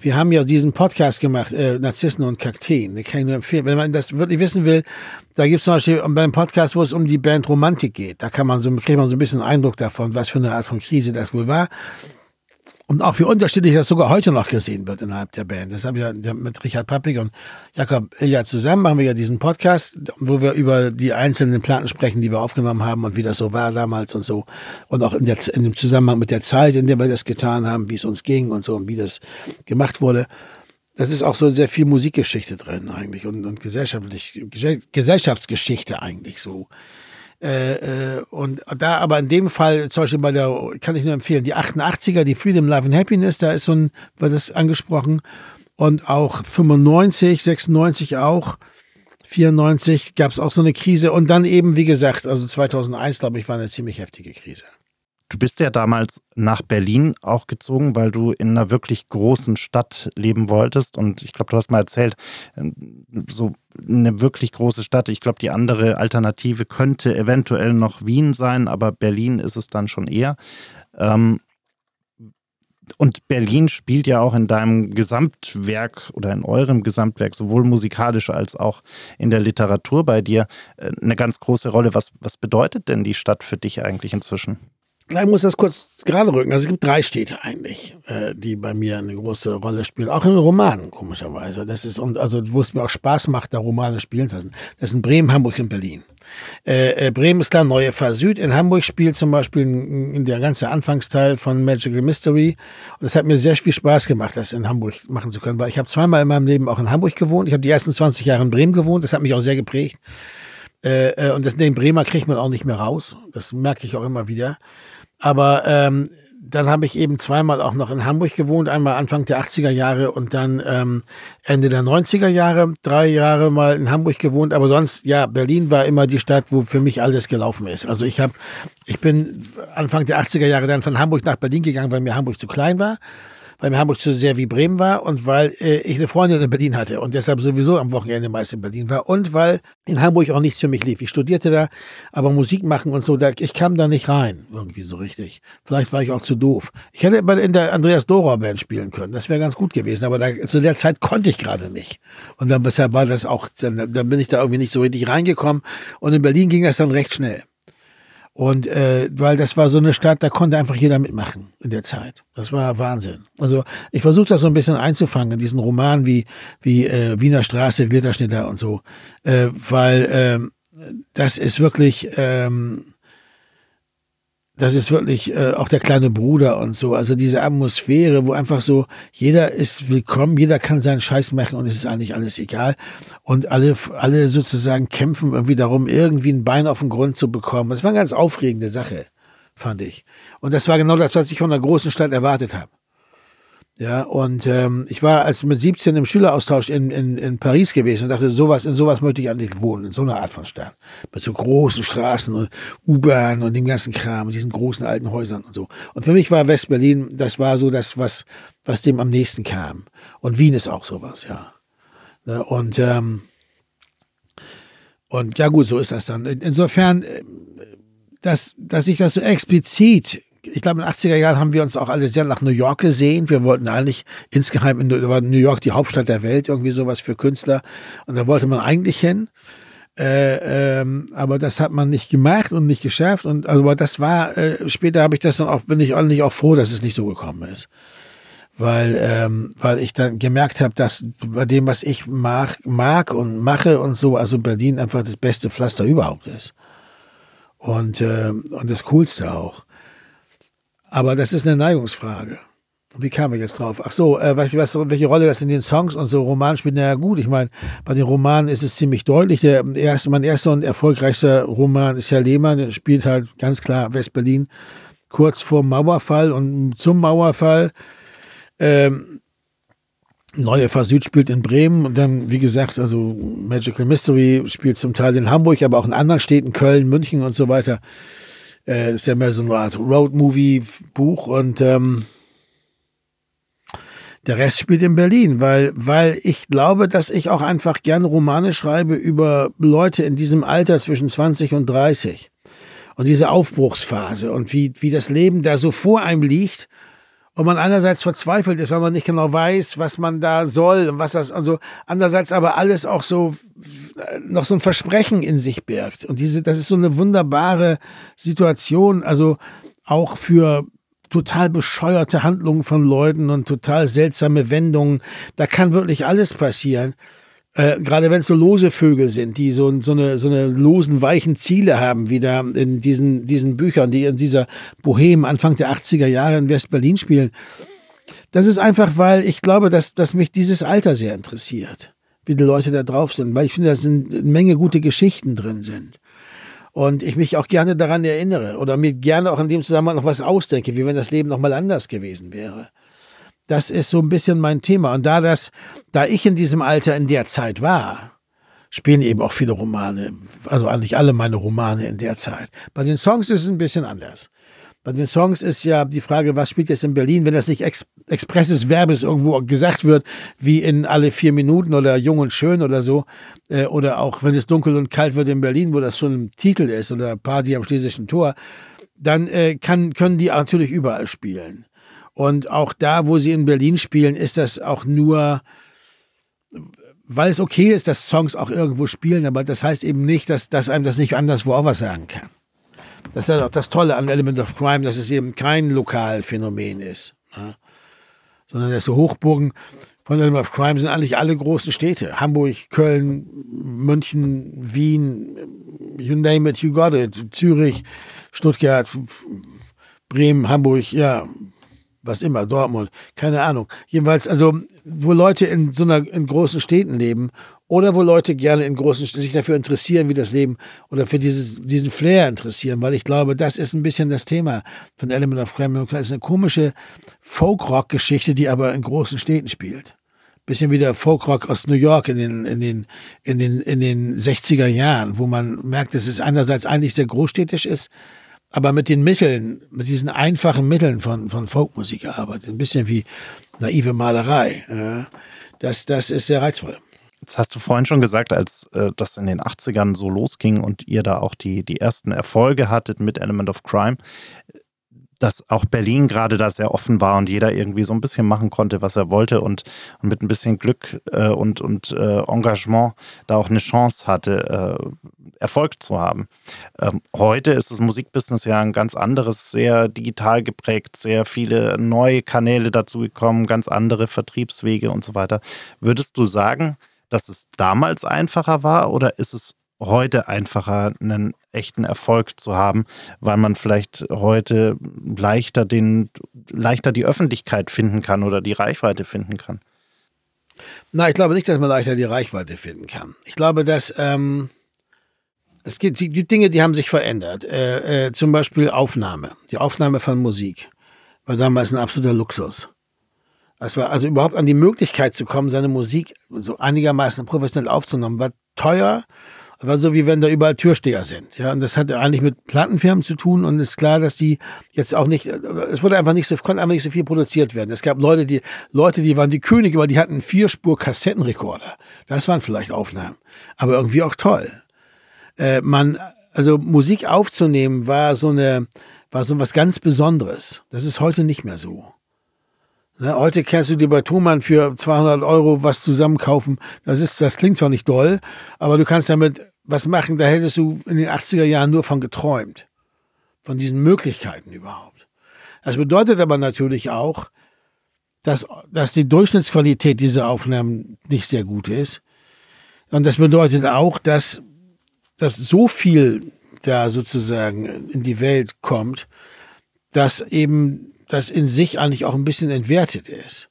Wir haben ja diesen Podcast gemacht, äh, Narzissen und Kakteen. Den kann ich nur empfehlen. Wenn man das wirklich wissen will, da gibt es zum Beispiel beim Podcast, wo es um die Band Romantik geht. Da kann man so, kriegt man so ein bisschen Eindruck davon, was für eine Art von Krise das wohl war. Und auch wie unterschiedlich das sogar heute noch gesehen wird innerhalb der Band. Das haben wir mit Richard Pappig und Jakob Ilja zusammen, machen wir ja diesen Podcast, wo wir über die einzelnen Platten sprechen, die wir aufgenommen haben und wie das so war damals und so. Und auch in, der, in dem Zusammenhang mit der Zeit, in der wir das getan haben, wie es uns ging und so und wie das gemacht wurde. Das ist auch so sehr viel Musikgeschichte drin eigentlich und, und gesellschaftlich, Gesellschaftsgeschichte eigentlich so. Äh, äh, und da aber in dem Fall, zum Beispiel bei der, kann ich nur empfehlen, die 88er, die Freedom, Love and Happiness, da ist so ein, wird das angesprochen. Und auch 95, 96 auch. 94 gab es auch so eine Krise und dann eben, wie gesagt, also 2001, glaube ich, war eine ziemlich heftige Krise. Du bist ja damals nach Berlin auch gezogen, weil du in einer wirklich großen Stadt leben wolltest. Und ich glaube, du hast mal erzählt, ähm, so eine wirklich große Stadt. Ich glaube, die andere Alternative könnte eventuell noch Wien sein, aber Berlin ist es dann schon eher. Ähm, und Berlin spielt ja auch in deinem Gesamtwerk oder in eurem Gesamtwerk, sowohl musikalisch als auch in der Literatur bei dir, äh, eine ganz große Rolle. Was, was bedeutet denn die Stadt für dich eigentlich inzwischen? Ich muss das kurz gerade rücken. Also es gibt drei Städte eigentlich, äh, die bei mir eine große Rolle spielen. Auch in Romanen, komischerweise. Das ist, und also wo es mir auch Spaß macht, da Romane spielen zu lassen. Das sind Bremen, Hamburg und Berlin. Äh, äh, Bremen ist klar, Neue Fahr Süd. In Hamburg spielt zum Beispiel in, der ganze Anfangsteil von Magical Mystery. Und es hat mir sehr viel Spaß gemacht, das in Hamburg machen zu können, weil ich habe zweimal in meinem Leben auch in Hamburg gewohnt. Ich habe die ersten 20 Jahre in Bremen gewohnt. Das hat mich auch sehr geprägt. Äh, äh, und das, den Bremer kriegt man auch nicht mehr raus. Das merke ich auch immer wieder. Aber ähm, dann habe ich eben zweimal auch noch in Hamburg gewohnt, einmal Anfang der 80er Jahre und dann ähm, Ende der 90er Jahre, drei Jahre mal in Hamburg gewohnt, aber sonst, ja, Berlin war immer die Stadt, wo für mich alles gelaufen ist. Also ich habe, ich bin Anfang der 80er Jahre dann von Hamburg nach Berlin gegangen, weil mir Hamburg zu klein war weil mir Hamburg zu sehr wie Bremen war und weil äh, ich eine Freundin in Berlin hatte und deshalb sowieso am Wochenende meist in Berlin war und weil in Hamburg auch nichts für mich lief. Ich studierte da, aber Musik machen und so, da, ich kam da nicht rein, irgendwie so richtig. Vielleicht war ich auch zu doof. Ich hätte in der Andreas Dora Band spielen können, das wäre ganz gut gewesen, aber da, zu der Zeit konnte ich gerade nicht. Und dann deshalb war das auch, dann, dann bin ich da irgendwie nicht so richtig reingekommen und in Berlin ging das dann recht schnell. Und äh, weil das war so eine Stadt, da konnte einfach jeder mitmachen in der Zeit. Das war Wahnsinn. Also ich versuche das so ein bisschen einzufangen in diesen Roman wie, wie äh, Wiener Straße, Glitterschnitter und so. Äh, weil äh, das ist wirklich, ähm, das ist wirklich äh, auch der kleine Bruder und so. Also diese Atmosphäre, wo einfach so, jeder ist willkommen, jeder kann seinen Scheiß machen und es ist eigentlich alles egal. Und alle, alle sozusagen kämpfen irgendwie darum, irgendwie ein Bein auf den Grund zu bekommen. Das war eine ganz aufregende Sache, fand ich. Und das war genau das, was ich von einer großen Stadt erwartet habe. Ja, und ähm, ich war als mit 17 im Schüleraustausch in, in, in Paris gewesen und dachte, sowas, in sowas möchte ich eigentlich wohnen, in so einer Art von Stadt. Mit so großen Straßen und U-Bahn und dem ganzen Kram und diesen großen alten Häusern und so. Und für mich war West-Berlin, das war so das, was, was dem am nächsten kam. Und Wien ist auch sowas, ja. Ne, und, ähm, und ja gut, so ist das dann. Insofern, äh, dass, dass ich das so explizit ich glaube, in den 80er Jahren haben wir uns auch alle sehr nach New York gesehen. Wir wollten eigentlich insgeheim in New York die Hauptstadt der Welt, irgendwie sowas für Künstler. Und da wollte man eigentlich hin. Äh, ähm, aber das hat man nicht gemacht und nicht geschafft. Und also, das war, äh, später habe ich das dann auch, bin ich eigentlich auch froh, dass es nicht so gekommen ist. Weil, ähm, weil ich dann gemerkt habe, dass bei dem, was ich mag, mag und mache und so, also Berlin einfach das beste Pflaster überhaupt ist. Und, äh, und das Coolste auch. Aber das ist eine Neigungsfrage. Wie kam ich jetzt drauf? Ach so, äh, was, welche Rolle das in den Songs und so Romanen spielt? Na ja, gut, ich meine, bei den Romanen ist es ziemlich deutlich. Der erste, mein erster und erfolgreichster Roman ist Herr Lehmann, der spielt halt ganz klar Westberlin kurz vor Mauerfall und zum Mauerfall. Ähm, Neue Süd spielt in Bremen und dann, wie gesagt, also Magical Mystery spielt zum Teil in Hamburg, aber auch in anderen Städten, Köln, München und so weiter. Äh, ist ja mehr so eine Art Road-Movie-Buch und ähm, der Rest spielt in Berlin, weil, weil ich glaube, dass ich auch einfach gerne Romane schreibe über Leute in diesem Alter zwischen 20 und 30 und diese Aufbruchsphase und wie, wie das Leben da so vor einem liegt und man einerseits verzweifelt ist, weil man nicht genau weiß, was man da soll und was das, also andererseits aber alles auch so noch so ein Versprechen in sich birgt. Und diese, das ist so eine wunderbare Situation, also auch für total bescheuerte Handlungen von Leuten und total seltsame Wendungen. Da kann wirklich alles passieren. Äh, gerade wenn es so lose Vögel sind, die so, so, eine, so eine losen, weichen Ziele haben, wie da in diesen, diesen Büchern, die in dieser Bohem Anfang der 80er Jahre in West-Berlin spielen. Das ist einfach, weil ich glaube, dass, dass mich dieses Alter sehr interessiert, wie die Leute da drauf sind, weil ich finde, dass eine Menge gute Geschichten drin sind. Und ich mich auch gerne daran erinnere oder mir gerne auch in dem Zusammenhang noch was ausdenke, wie wenn das Leben noch mal anders gewesen wäre. Das ist so ein bisschen mein Thema. Und da das, da ich in diesem Alter in der Zeit war, spielen eben auch viele Romane, also eigentlich alle meine Romane in der Zeit. Bei den Songs ist es ein bisschen anders. Bei den Songs ist ja die Frage, was spielt jetzt in Berlin, wenn das nicht ex expresses Verbes irgendwo gesagt wird, wie in alle vier Minuten oder Jung und Schön oder so, äh, oder auch wenn es dunkel und kalt wird in Berlin, wo das schon ein Titel ist, oder Party am Schlesischen Tor, dann äh, kann, können die natürlich überall spielen. Und auch da, wo sie in Berlin spielen, ist das auch nur, weil es okay ist, dass Songs auch irgendwo spielen, aber das heißt eben nicht, dass, dass einem das nicht anderswo auch was sagen kann. Das ist ja auch das Tolle an Element of Crime, dass es eben kein Lokalphänomen ist. Ne? Sondern dass so Hochburgen von Element of Crime sind eigentlich alle großen Städte. Hamburg, Köln, München, Wien, you name it, you got it. Zürich, Stuttgart, Bremen, Hamburg, ja, was immer, Dortmund, keine Ahnung. Jedenfalls, also, wo Leute in so einer, in großen Städten leben oder wo Leute gerne in großen Städten sich dafür interessieren, wie das Leben oder für dieses, diesen Flair interessieren, weil ich glaube, das ist ein bisschen das Thema von Element of Crime. Das ist eine komische Folk-Rock-Geschichte, die aber in großen Städten spielt. Bisschen wie der Folkrock aus New York in den, in den, in den, in den 60er Jahren, wo man merkt, dass es einerseits eigentlich sehr großstädtisch ist, aber mit den Mitteln, mit diesen einfachen Mitteln von, von Folkmusik arbeitet. Ein bisschen wie naive Malerei. Ja. Das, das ist sehr reizvoll. Jetzt hast du vorhin schon gesagt, als äh, das in den 80ern so losging und ihr da auch die, die ersten Erfolge hattet mit Element of Crime, dass auch Berlin gerade da sehr offen war und jeder irgendwie so ein bisschen machen konnte, was er wollte und, und mit ein bisschen Glück äh, und, und äh, Engagement da auch eine Chance hatte, äh, Erfolg zu haben. Ähm, heute ist das Musikbusiness ja ein ganz anderes, sehr digital geprägt, sehr viele neue Kanäle dazu gekommen, ganz andere Vertriebswege und so weiter. Würdest du sagen, dass es damals einfacher war oder ist es heute einfacher, einen echten Erfolg zu haben, weil man vielleicht heute leichter den, leichter die Öffentlichkeit finden kann oder die Reichweite finden kann? Na, ich glaube nicht, dass man leichter die Reichweite finden kann. Ich glaube, dass ähm, es gibt die Dinge, die haben sich verändert. Äh, äh, zum Beispiel Aufnahme. Die Aufnahme von Musik war damals ein absoluter Luxus. Es war also überhaupt an die Möglichkeit zu kommen, seine Musik so einigermaßen professionell aufzunehmen, war teuer war so wie wenn da überall Türsteher sind. Ja, und das hatte eigentlich mit Plattenfirmen zu tun und ist klar, dass die jetzt auch nicht, es wurde einfach nicht so, konnte einfach nicht so viel produziert werden. Es gab Leute, die, Leute, die waren die Könige, weil die hatten Vierspur Kassettenrekorder. Das waren vielleicht Aufnahmen. Aber irgendwie auch toll. Äh, man, also Musik aufzunehmen war so eine, war so was ganz Besonderes. Das ist heute nicht mehr so. Ne, heute kannst du dir bei Thomann für 200 Euro was zusammenkaufen. Das ist, das klingt zwar nicht doll, aber du kannst damit was machen, da hättest du in den 80er Jahren nur von geträumt. Von diesen Möglichkeiten überhaupt. Das bedeutet aber natürlich auch, dass, dass die Durchschnittsqualität dieser Aufnahmen nicht sehr gut ist. Und das bedeutet auch, dass, dass so viel da sozusagen in die Welt kommt, dass eben das in sich eigentlich auch ein bisschen entwertet ist.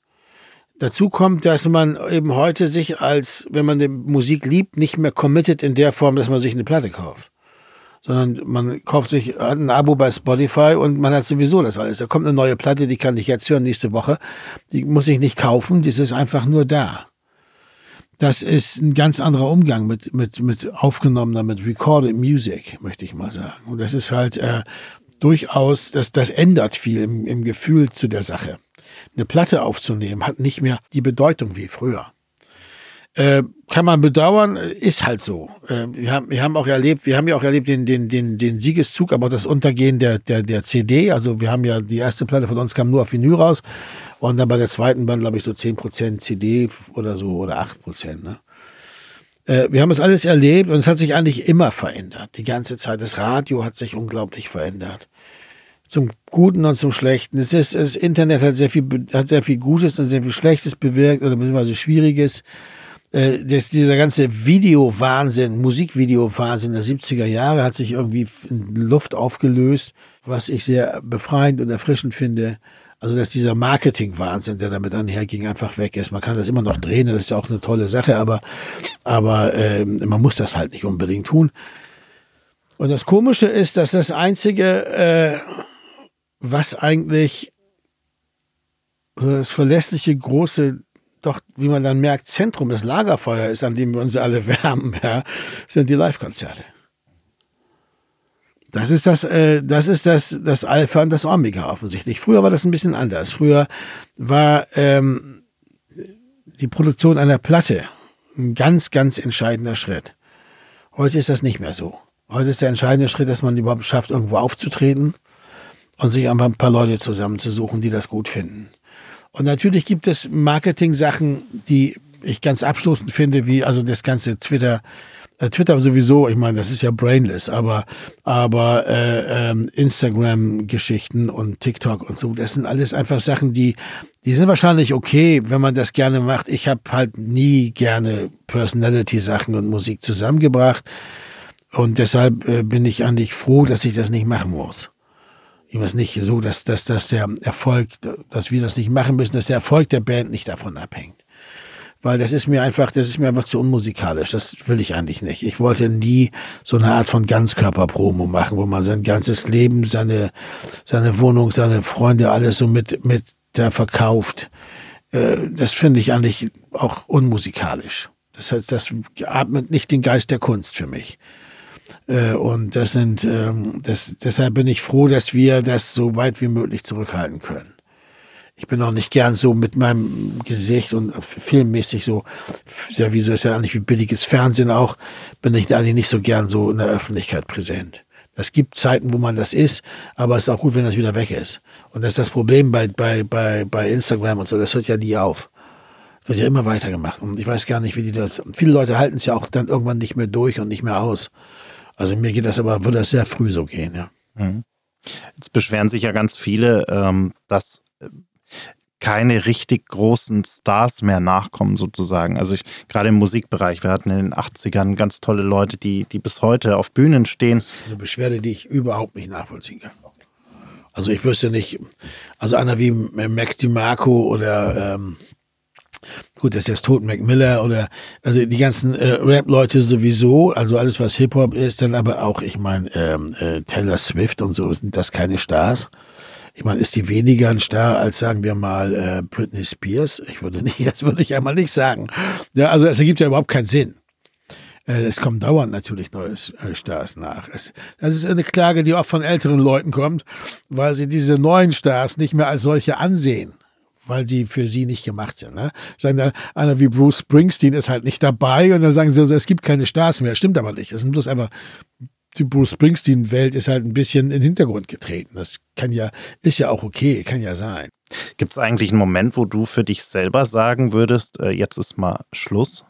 Dazu kommt, dass man eben heute sich als, wenn man die Musik liebt, nicht mehr committed in der Form, dass man sich eine Platte kauft. Sondern man kauft sich ein Abo bei Spotify und man hat sowieso das alles. Da kommt eine neue Platte, die kann ich jetzt hören nächste Woche. Die muss ich nicht kaufen, die ist einfach nur da. Das ist ein ganz anderer Umgang mit, mit, mit aufgenommener, mit recorded music, möchte ich mal sagen. Und das ist halt äh, durchaus, das, das ändert viel im, im Gefühl zu der Sache eine Platte aufzunehmen, hat nicht mehr die Bedeutung wie früher. Äh, kann man bedauern, ist halt so. Äh, wir, haben, wir haben auch erlebt, wir haben ja auch erlebt den, den, den, den Siegeszug, aber auch das Untergehen der, der, der CD. Also wir haben ja, die erste Platte von uns kam nur auf Vinyl raus und dann bei der zweiten Band, glaube ich, so 10% CD oder so oder 8%. Ne? Äh, wir haben es alles erlebt und es hat sich eigentlich immer verändert. Die ganze Zeit. Das Radio hat sich unglaublich verändert zum Guten und zum Schlechten. Es ist, das Internet hat sehr viel, hat sehr viel Gutes und sehr viel Schlechtes bewirkt oder beziehungsweise Schwieriges. Äh, das, dieser ganze Video-Wahnsinn, Musikvideo-Wahnsinn der 70er Jahre hat sich irgendwie in Luft aufgelöst, was ich sehr befreiend und erfrischend finde. Also, dass dieser Marketing-Wahnsinn, der damit einherging, einfach weg ist. Man kann das immer noch drehen, das ist ja auch eine tolle Sache, aber, aber äh, man muss das halt nicht unbedingt tun. Und das Komische ist, dass das einzige, äh, was eigentlich so das verlässliche große doch, wie man dann merkt, Zentrum, das Lagerfeuer ist, an dem wir uns alle (laughs) wärmen, ja, sind die Live-Konzerte. Das ist das, äh, das ist das, das Alpha und das Omega offensichtlich. Früher war das ein bisschen anders. Früher war ähm, die Produktion einer Platte ein ganz, ganz entscheidender Schritt. Heute ist das nicht mehr so. Heute ist der entscheidende Schritt, dass man überhaupt schafft, irgendwo aufzutreten und sich einfach ein paar Leute zusammenzusuchen, die das gut finden. Und natürlich gibt es Marketing-Sachen, die ich ganz abstoßend finde, wie also das ganze Twitter, äh, Twitter sowieso, ich meine, das ist ja brainless, aber, aber äh, ähm, Instagram-Geschichten und TikTok und so, das sind alles einfach Sachen, die, die sind wahrscheinlich okay, wenn man das gerne macht. Ich habe halt nie gerne Personality-Sachen und Musik zusammengebracht. Und deshalb äh, bin ich eigentlich froh, dass ich das nicht machen muss. Ich weiß nicht so, dass, dass, dass der Erfolg, dass wir das nicht machen müssen, dass der Erfolg der Band nicht davon abhängt. Weil das ist mir einfach, das ist mir einfach zu unmusikalisch. Das will ich eigentlich nicht. Ich wollte nie so eine Art von Ganzkörperpromo machen, wo man sein ganzes Leben, seine, seine Wohnung, seine Freunde, alles so mit, mit da verkauft. Äh, das finde ich eigentlich auch unmusikalisch. Das heißt, das atmet nicht den Geist der Kunst für mich. Äh, und das sind, ähm, das, deshalb bin ich froh, dass wir das so weit wie möglich zurückhalten können. Ich bin auch nicht gern so mit meinem Gesicht und filmmäßig so, ja, wie so ist ja eigentlich wie billiges Fernsehen auch, bin ich eigentlich nicht so gern so in der Öffentlichkeit präsent. Es gibt Zeiten, wo man das ist, aber es ist auch gut, wenn das wieder weg ist. Und das ist das Problem bei, bei, bei, bei Instagram und so, das hört ja nie auf. Wird ja immer weitergemacht. Und ich weiß gar nicht, wie die das. Viele Leute halten es ja auch dann irgendwann nicht mehr durch und nicht mehr aus. Also mir geht das aber, würde das sehr früh so gehen, ja. Mhm. Jetzt beschweren sich ja ganz viele, ähm, dass äh, keine richtig großen Stars mehr nachkommen, sozusagen. Also ich, gerade im Musikbereich, wir hatten in den 80ern ganz tolle Leute, die, die bis heute auf Bühnen stehen. Das ist eine Beschwerde, die ich überhaupt nicht nachvollziehen kann. Also ich wüsste nicht, also einer wie Mac DiMarco oder ähm, Gut, das ist jetzt tot, Mac Miller oder also die ganzen äh, Rap-Leute sowieso, also alles, was Hip-Hop ist, dann aber auch, ich meine, ähm, äh, Taylor Swift und so, sind das keine Stars? Ich meine, ist die weniger ein Star als, sagen wir mal, äh, Britney Spears? Ich würde nicht, (laughs) das würde ich einmal nicht sagen. Ja, also es ergibt ja überhaupt keinen Sinn. Äh, es kommen dauernd natürlich neue äh, Stars nach. Es, das ist eine Klage, die oft von älteren Leuten kommt, weil sie diese neuen Stars nicht mehr als solche ansehen weil sie für sie nicht gemacht sind. Ne? Sagen dann, einer wie Bruce Springsteen ist halt nicht dabei und dann sagen sie, also, es gibt keine Stars mehr. Stimmt aber nicht. Es sind bloß einfach, die Bruce Springsteen-Welt ist halt ein bisschen in den Hintergrund getreten. Das kann ja, ist ja auch okay, kann ja sein. Gibt es eigentlich einen Moment, wo du für dich selber sagen würdest, äh, jetzt ist mal Schluss?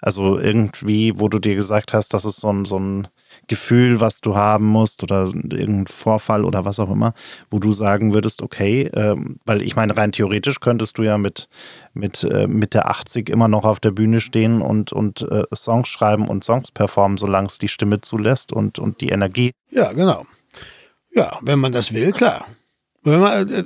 Also irgendwie, wo du dir gesagt hast, das ist so ein, so ein Gefühl, was du haben musst oder irgendein Vorfall oder was auch immer, wo du sagen würdest, okay, ähm, weil ich meine, rein theoretisch könntest du ja mit, mit äh, Mitte 80 immer noch auf der Bühne stehen und, und äh, Songs schreiben und Songs performen, solange es die Stimme zulässt und, und die Energie. Ja, genau. Ja, wenn man das will, klar. Wenn man, äh,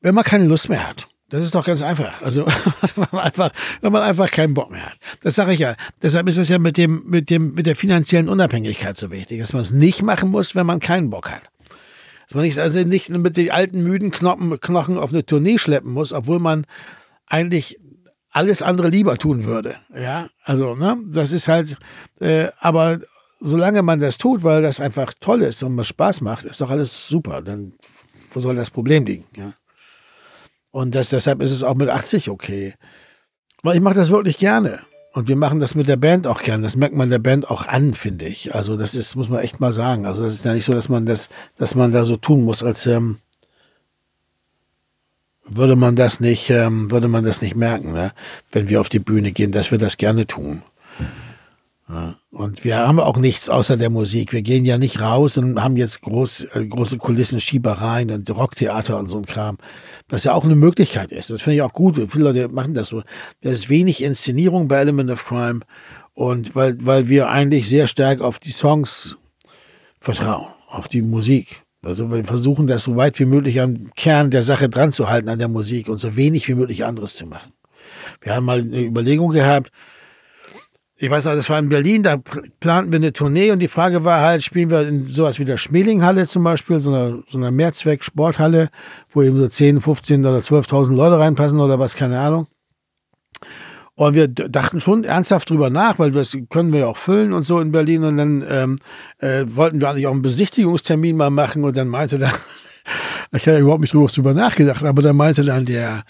wenn man keine Lust mehr hat. Das ist doch ganz einfach. Also (laughs) wenn man einfach, wenn man einfach keinen Bock mehr hat. Das sage ich ja. Deshalb ist es ja mit dem, mit dem, mit der finanziellen Unabhängigkeit so wichtig, dass man es nicht machen muss, wenn man keinen Bock hat. Dass man nicht, also nicht mit den alten müden Knochen, Knochen auf eine Tournee schleppen muss, obwohl man eigentlich alles andere lieber tun würde. Ja, also ne, das ist halt. Äh, aber solange man das tut, weil das einfach toll ist und man Spaß macht, ist doch alles super. Dann wo soll das Problem liegen? Ja. Und das, deshalb ist es auch mit 80 okay. Weil ich mache das wirklich gerne. Und wir machen das mit der Band auch gerne. Das merkt man der Band auch an, finde ich. Also das ist, muss man echt mal sagen. Also das ist ja nicht so, dass man das, dass man da so tun muss, als ähm, würde man das nicht, ähm, würde man das nicht merken, ne? wenn wir auf die Bühne gehen, dass wir das gerne tun. Und wir haben auch nichts außer der Musik. Wir gehen ja nicht raus und haben jetzt groß, äh, große Kulissen, Schiebereien und Rocktheater und so ein Kram. Was ja auch eine Möglichkeit ist. Das finde ich auch gut. Viele Leute machen das so. Da ist wenig Inszenierung bei Element of Crime. Und weil, weil wir eigentlich sehr stark auf die Songs vertrauen, auf die Musik. Also wir versuchen das so weit wie möglich am Kern der Sache dran zu halten an der Musik und so wenig wie möglich anderes zu machen. Wir haben mal eine Überlegung gehabt, ich weiß noch, das war in Berlin, da planten wir eine Tournee und die Frage war halt, spielen wir in sowas wie der Schmelinghalle zum Beispiel, so einer, so einer Mehrzweck-Sporthalle, wo eben so 10, 15 oder 12.000 Leute reinpassen oder was, keine Ahnung. Und wir dachten schon ernsthaft drüber nach, weil das können wir ja auch füllen und so in Berlin. Und dann ähm, äh, wollten wir eigentlich auch einen Besichtigungstermin mal machen. Und dann meinte der ich hatte überhaupt nicht drüber nachgedacht, aber da meinte dann der,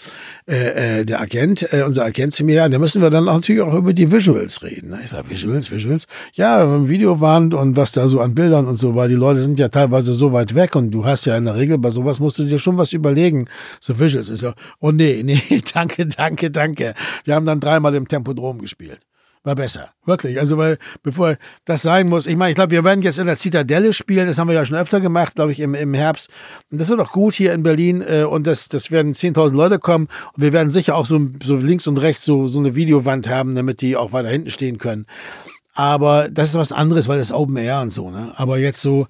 äh, äh, der Agent, äh, unser Agent zu mir, ja, da müssen wir dann auch natürlich auch über die Visuals reden. Ich sage, Visuals, Visuals? Ja, Videowand und was da so an Bildern und so, weil die Leute sind ja teilweise so weit weg und du hast ja in der Regel bei sowas musst du dir schon was überlegen. So Visuals. Ich so, oh nee, (laughs) nee, danke, danke, danke. Wir haben dann dreimal im Tempodrom gespielt war besser. Wirklich. Also, weil, bevor das sein muss, ich meine, ich glaube, wir werden jetzt in der Zitadelle spielen. Das haben wir ja schon öfter gemacht, glaube ich, im, im Herbst. Und das wird auch gut hier in Berlin. Äh, und das, das werden 10.000 Leute kommen. Und wir werden sicher auch so, so links und rechts so, so eine Videowand haben, damit die auch weiter hinten stehen können. Aber das ist was anderes, weil das Open Air und so, ne? Aber jetzt so,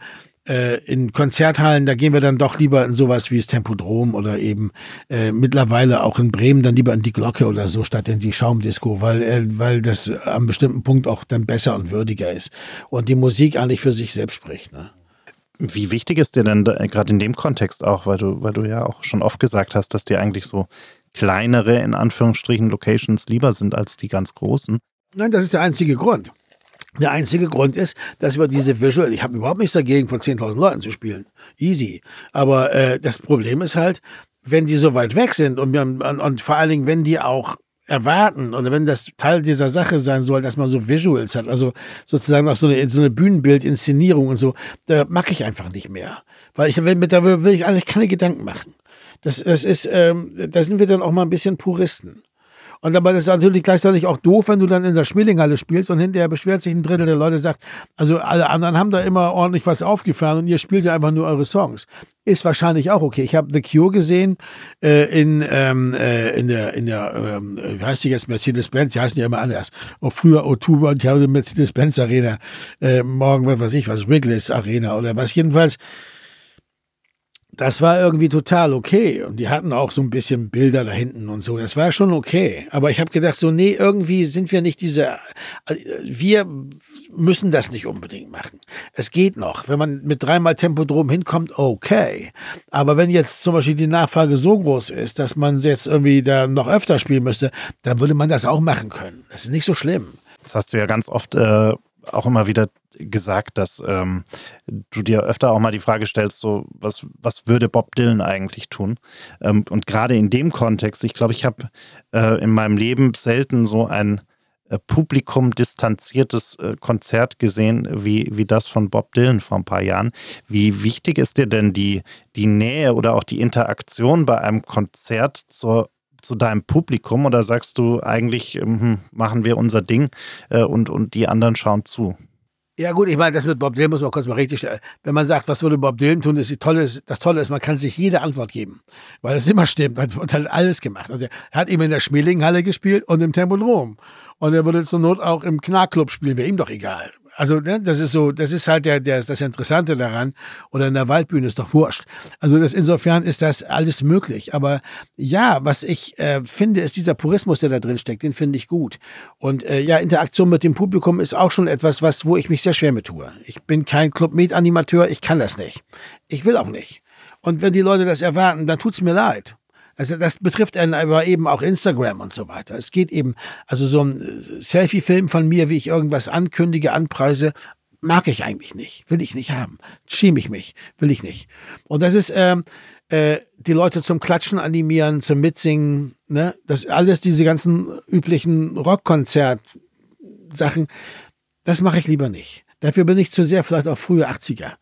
äh, in Konzerthallen, da gehen wir dann doch lieber in sowas wie das Tempodrom oder eben äh, mittlerweile auch in Bremen dann lieber in die Glocke oder so statt in die Schaumdisco, weil, äh, weil das am bestimmten Punkt auch dann besser und würdiger ist und die Musik eigentlich für sich selbst spricht. Ne? Wie wichtig ist dir denn gerade in dem Kontext auch, weil du, weil du ja auch schon oft gesagt hast, dass dir eigentlich so kleinere, in Anführungsstrichen, Locations lieber sind als die ganz großen? Nein, das ist der einzige Grund. Der einzige Grund ist, dass wir diese Visual, ich habe überhaupt nichts dagegen, von 10.000 Leuten zu spielen. Easy. Aber äh, das Problem ist halt, wenn die so weit weg sind und, und, und vor allen Dingen, wenn die auch erwarten oder wenn das Teil dieser Sache sein soll, dass man so Visuals hat, also sozusagen auch so eine, so eine Bühnenbildinszenierung und so, da mag ich einfach nicht mehr. Weil ich will, da will ich eigentlich keine Gedanken machen. Das, das ist, ähm, da sind wir dann auch mal ein bisschen Puristen. Und aber das ist natürlich gleichzeitig auch doof, wenn du dann in der Spielinghalle spielst und hinterher beschwert sich ein Drittel der Leute, sagt, also alle anderen haben da immer ordentlich was aufgefahren und ihr spielt ja einfach nur eure Songs. Ist wahrscheinlich auch okay. Ich habe The Cure gesehen äh, in, ähm, äh, in der, in der ähm, wie heißt die jetzt, Mercedes-Benz, die heißen ja immer anders. Auch früher O2 und ich habe die Mercedes-Benz Arena, äh, morgen, was weiß ich, was, Wrigley's Arena oder was jedenfalls das war irgendwie total okay. Und die hatten auch so ein bisschen Bilder da hinten und so. Das war schon okay. Aber ich habe gedacht, so, nee, irgendwie sind wir nicht diese. Wir müssen das nicht unbedingt machen. Es geht noch. Wenn man mit dreimal Tempodrom hinkommt, okay. Aber wenn jetzt zum Beispiel die Nachfrage so groß ist, dass man jetzt irgendwie da noch öfter spielen müsste, dann würde man das auch machen können. Das ist nicht so schlimm. Das hast du ja ganz oft äh, auch immer wieder gesagt, dass ähm, du dir öfter auch mal die Frage stellst, so was, was würde Bob Dylan eigentlich tun? Ähm, und gerade in dem Kontext, ich glaube, ich habe äh, in meinem Leben selten so ein äh, Publikum distanziertes äh, Konzert gesehen, wie, wie das von Bob Dylan vor ein paar Jahren. Wie wichtig ist dir denn die, die Nähe oder auch die Interaktion bei einem Konzert zur zu deinem Publikum oder sagst du eigentlich, ähm, hm, machen wir unser Ding äh, und, und die anderen schauen zu? Ja gut, ich meine, das mit Bob Dylan muss man kurz mal richtig stellen. Wenn man sagt, was würde Bob Dylan tun, ist die Tolle, das Tolle ist, man kann sich jede Antwort geben, weil es immer stimmt. Er hat alles gemacht. Also er hat eben in der Schmelinghalle gespielt und im Tempodrom. Und er würde zur Not auch im Knarrclub spielen, wäre ihm doch egal. Also ne, das ist so, das ist halt der, der, das Interessante daran. Oder in der Waldbühne ist doch wurscht. Also das, insofern ist das alles möglich. Aber ja, was ich äh, finde, ist dieser Purismus, der da drin steckt, den finde ich gut. Und äh, ja, Interaktion mit dem Publikum ist auch schon etwas, was, wo ich mich sehr schwer mit tue. Ich bin kein Club-Med-Animateur, ich kann das nicht. Ich will auch nicht. Und wenn die Leute das erwarten, dann tut's mir leid. Also das betrifft aber eben auch Instagram und so weiter. Es geht eben, also so ein äh, Selfie-Film von mir, wie ich irgendwas ankündige, anpreise, mag ich eigentlich nicht, will ich nicht haben. Schäme ich mich, will ich nicht. Und das ist ähm, äh, die Leute zum Klatschen animieren, zum Mitsingen, ne? Das alles, diese ganzen üblichen Rockkonzert-Sachen, das mache ich lieber nicht. Dafür bin ich zu sehr vielleicht auch frühe 80er.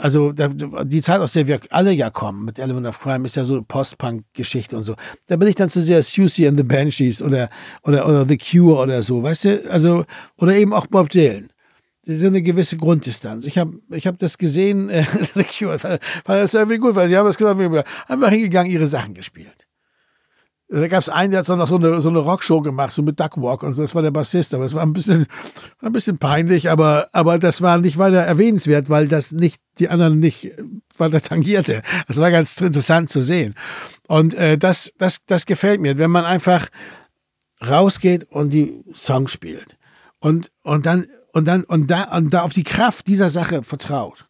Also die Zeit, aus der wir alle ja kommen, mit Element of Crime, ist ja so Post-Punk-Geschichte und so. Da bin ich dann zu sehr Susie and the Banshees oder, oder, oder The Cure oder so, weißt du? Also, oder eben auch Bob Dylan. So eine gewisse Grunddistanz. Ich habe ich hab das gesehen, äh, (laughs) fand, das irgendwie gut, weil sie haben das gesagt, einfach hingegangen, ihre Sachen gespielt. Da gab es einen, der hat noch so eine, so eine Rockshow gemacht, so mit Duckwalk und so. Das war der Bassist, aber es war ein bisschen, (laughs) ein bisschen peinlich, aber, aber das war nicht weiter erwähnenswert, weil das nicht, die anderen nicht weiter tangierte. Das war ganz interessant zu sehen. Und äh, das, das, das gefällt mir, wenn man einfach rausgeht und die Songs spielt. Und, und dann, und dann, und da, und da auf die Kraft dieser Sache vertraut.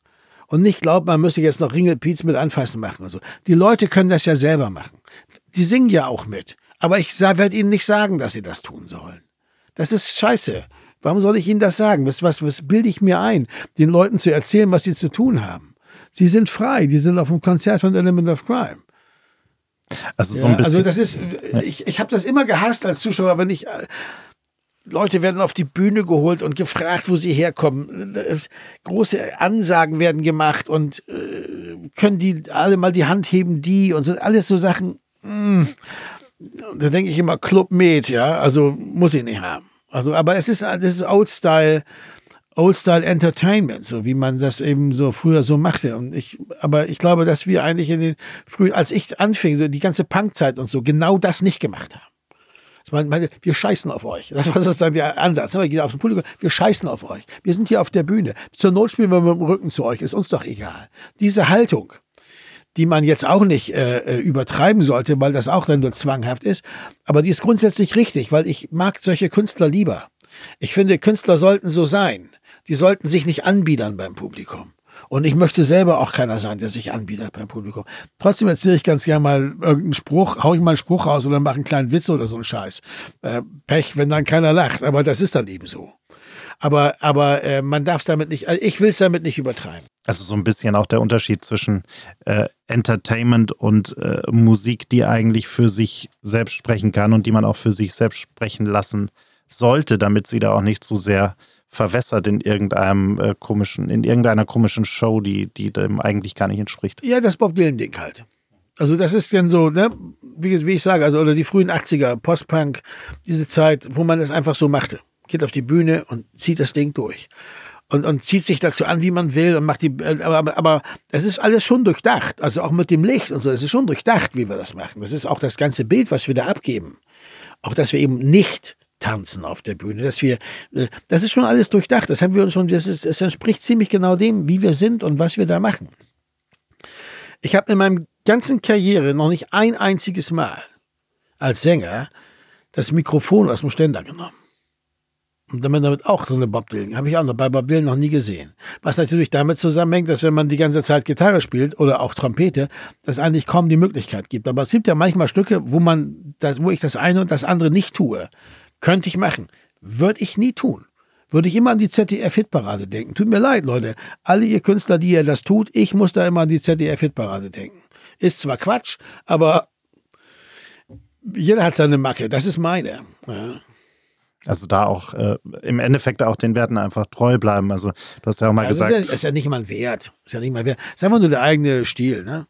Und nicht glaubt, man müsse jetzt noch Ringelpiez mit anfassen machen und so. Die Leute können das ja selber machen die singen ja auch mit. Aber ich werde ihnen nicht sagen, dass sie das tun sollen. Das ist scheiße. Warum soll ich ihnen das sagen? Was, was, was bilde ich mir ein, den Leuten zu erzählen, was sie zu tun haben? Sie sind frei, die sind auf dem Konzert von Element of Crime. Also so ein Ja, also bisschen. das ist, ich, ich habe das immer gehasst als Zuschauer, wenn ich Leute werden auf die Bühne geholt und gefragt, wo sie herkommen. Große Ansagen werden gemacht und äh, können die alle mal die Hand heben, die und so alles so Sachen. mm. Da denke ich immer Club Med, ja, also muss ich nicht haben. Also, aber es ist, das ist Old Style, Old Style Entertainment, so wie man das eben so früher so machte. Und ich, aber ich glaube, dass wir eigentlich in den frühen, als ich anfing, so die ganze Punkzeit und so, genau das nicht gemacht haben. War meine, wir scheißen auf euch. Das war sozusagen der Ansatz. Wir gehen auf den Publikum, wir scheißen auf euch. Wir sind hier auf der Bühne. Zur Not spielen wir mit dem Rücken zu euch, ist uns doch egal. Diese Haltung, die man jetzt auch nicht äh, äh, übertreiben sollte, weil das auch dann nur zwanghaft ist, aber die ist grundsätzlich richtig, weil ich mag solche Künstler lieber. Ich finde, Künstler sollten so sein. Die sollten sich nicht anbiedern beim Publikum. Und ich möchte selber auch keiner sein, der sich anbietet beim Publikum. Trotzdem erzähle ich ganz gerne mal irgendeinen Spruch, hau ich mal einen Spruch raus oder mache einen kleinen Witz oder so einen Scheiß. Äh, Pech, wenn dann keiner lacht, aber das ist dann eben so. Aber, aber äh, man darf es damit nicht, also ich will es damit nicht übertreiben. Also so ein bisschen auch der Unterschied zwischen äh, Entertainment und äh, Musik, die eigentlich für sich selbst sprechen kann und die man auch für sich selbst sprechen lassen sollte, damit sie da auch nicht so sehr verwässert in irgendeinem äh, komischen, in irgendeiner komischen Show, die, die dem eigentlich gar nicht entspricht. Ja, das Bob Dylan-Ding halt. Also das ist dann so, ne, wie, wie ich sage, also oder die frühen 80er, Postpunk, diese Zeit, wo man das einfach so machte. Geht auf die Bühne und zieht das Ding durch. Und, und zieht sich dazu an, wie man will und macht die, äh, aber, aber, es ist alles schon durchdacht. Also auch mit dem Licht und so, es ist schon durchdacht, wie wir das machen. Das ist auch das ganze Bild, was wir da abgeben. Auch, dass wir eben nicht tanzen auf der Bühne, dass wir, äh, das ist schon alles durchdacht. Das haben wir uns schon, das, ist, das entspricht ziemlich genau dem, wie wir sind und was wir da machen. Ich habe in meinem ganzen Karriere noch nicht ein einziges Mal als Sänger das Mikrofon aus dem Ständer genommen. Und damit, damit auch so eine Bob Dylan. Habe ich auch noch bei Bob Dylan noch nie gesehen. Was natürlich damit zusammenhängt, dass wenn man die ganze Zeit Gitarre spielt oder auch Trompete, das eigentlich kaum die Möglichkeit gibt. Aber es gibt ja manchmal Stücke, wo man das, wo ich das eine und das andere nicht tue. Könnte ich machen. Würde ich nie tun. Würde ich immer an die ZDF-Hitparade denken. Tut mir leid, Leute. Alle ihr Künstler, die ihr das tut, ich muss da immer an die ZDF-Hitparade denken. Ist zwar Quatsch, aber jeder hat seine Macke. Das ist meine. Ja. Also da auch äh, im Endeffekt auch den Werten einfach treu bleiben. Also du hast ja auch mal Also gesagt, ist, ja, ist ja nicht mal ein Wert. Ist ja nicht mal wert. Ist einfach nur der eigene Stil, ne?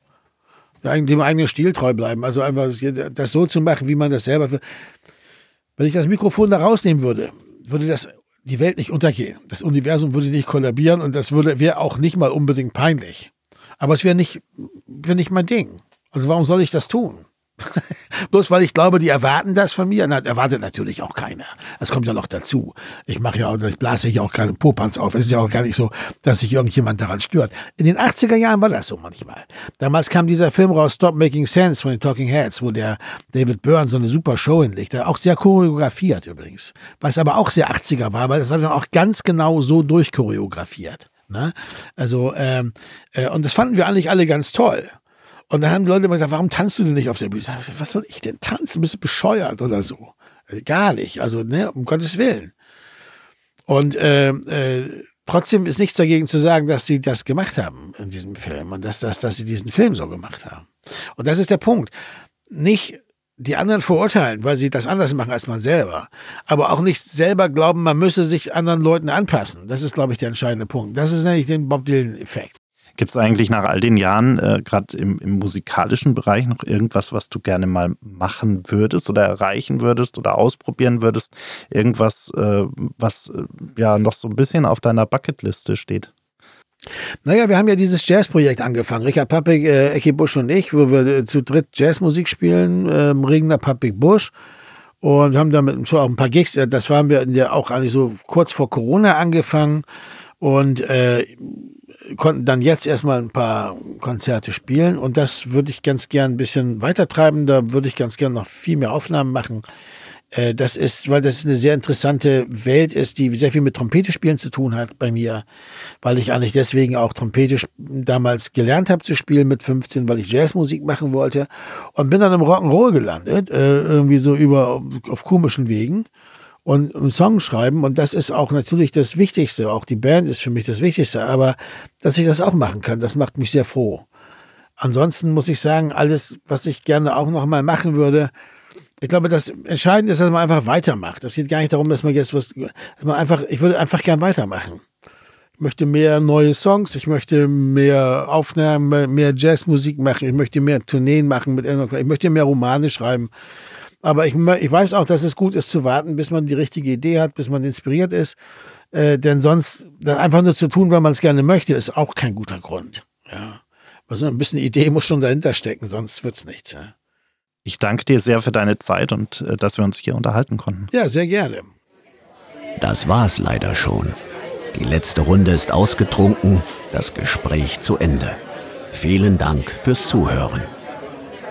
Dem eigenen Stil treu bleiben. Also einfach das- das so zu machen, wie man das selber. will. Wenn ich das Mikrofon da rausnehmen würde, würde das die Welt nicht untergehen. Das Universum würde nicht kollabieren und das wäre auch nicht mal unbedingt peinlich. Aber es wäre nicht, wäre nicht mein Ding. Also warum soll ich das tun? (laughs) Bloß weil ich glaube, die erwarten das von mir. Na, erwartet natürlich auch keiner. Das kommt ja noch dazu. Ich mache ja auch, ich blase ja auch gerade Popanz auf. Es ist ja auch gar nicht so, dass sich irgendjemand daran stört. In den 80er Jahren war das so manchmal. Damals kam dieser Film raus, Stop Making Sense von den Talking Heads, wo der David Byrne so eine super Show hinlegt. Der auch sehr choreografiert übrigens. Was aber auch sehr 80er war, weil das war dann auch ganz genau so durchchoreografiert. Ne? Also, ähm, äh, und das fanden wir eigentlich alle ganz toll. Und dann haben die Leute immer gesagt, warum tanzt du denn nicht auf der Bühne? Sag, Was soll ich denn tanzen? Bist du bescheuert oder so? Äh, Gar nicht. Also, ne, um Gottes Willen. Und äh, äh, trotzdem ist nichts dagegen zu sagen, dass sie das gemacht haben in diesem Film und dass, dass, dass sie diesen Film so gemacht haben. Und das ist der Punkt. Nicht die anderen verurteilen, weil sie das anders machen als man selber. Aber auch nicht selber glauben, man müsse sich anderen Leuten anpassen. Das ist, glaube ich, der entscheidende Punkt. Das ist nämlich den Bob Dylan-Effekt. Gibt es eigentlich nach all den Jahren, äh, gerade im, im musikalischen Bereich, noch irgendwas, was du gerne mal machen würdest oder erreichen würdest oder ausprobieren würdest? Irgendwas, äh, was äh, ja noch so ein bisschen auf deiner Bucketliste steht? Naja, wir haben ja dieses Jazzprojekt angefangen. Richard Pappig, äh, Ecki Busch und ich, wo wir äh, zu dritt Jazzmusik spielen. Ähm, Regner, Pappig, Busch. Und haben damit so auch ein paar Gigs. äh, Das waren wir ja auch eigentlich so kurz vor Corona angefangen. Und äh, konnten dann jetzt erstmal ein paar Konzerte spielen. Und das würde ich ganz gern ein bisschen weitertreiben. Da würde ich ganz gern noch viel mehr Aufnahmen machen. Äh, das ist, weil das eine sehr interessante Welt ist, die sehr viel mit Trompete spielen zu tun hat bei mir, weil ich eigentlich deswegen auch Trompete damals gelernt habe zu spielen mit 15, weil ich Jazzmusik machen wollte und bin dann im Rock'n'Roll gelandet, äh, irgendwie so über auf komischen Wegen und einen Song schreiben und das ist auch natürlich das Wichtigste, auch die Band ist für mich das Wichtigste, aber dass ich das auch machen kann, das macht mich sehr froh. Ansonsten muss ich sagen, alles, was ich gerne auch noch mal machen würde, ich glaube, das Entscheidende ist, dass man einfach weitermacht. Das geht gar nicht darum, dass man jetzt was, dass man einfach, ich würde einfach gern weitermachen. Ich möchte mehr neue Songs, ich möchte mehr Aufnahmen, mehr Jazzmusik machen, ich möchte mehr Tourneen machen, mit, ich möchte mehr Romane schreiben. Aber ich, ich weiß auch, dass es gut ist zu warten, bis man die richtige Idee hat, bis man inspiriert ist. Äh, denn sonst dann einfach nur zu tun, weil man es gerne möchte, ist auch kein guter Grund. Ja. Also ein bisschen Idee muss schon dahinter stecken, sonst wird es nichts. Ja. Ich danke dir sehr für deine Zeit und äh, dass wir uns hier unterhalten konnten. Ja, sehr gerne. Das war's leider schon. Die letzte Runde ist ausgetrunken, das Gespräch zu Ende. Vielen Dank fürs Zuhören.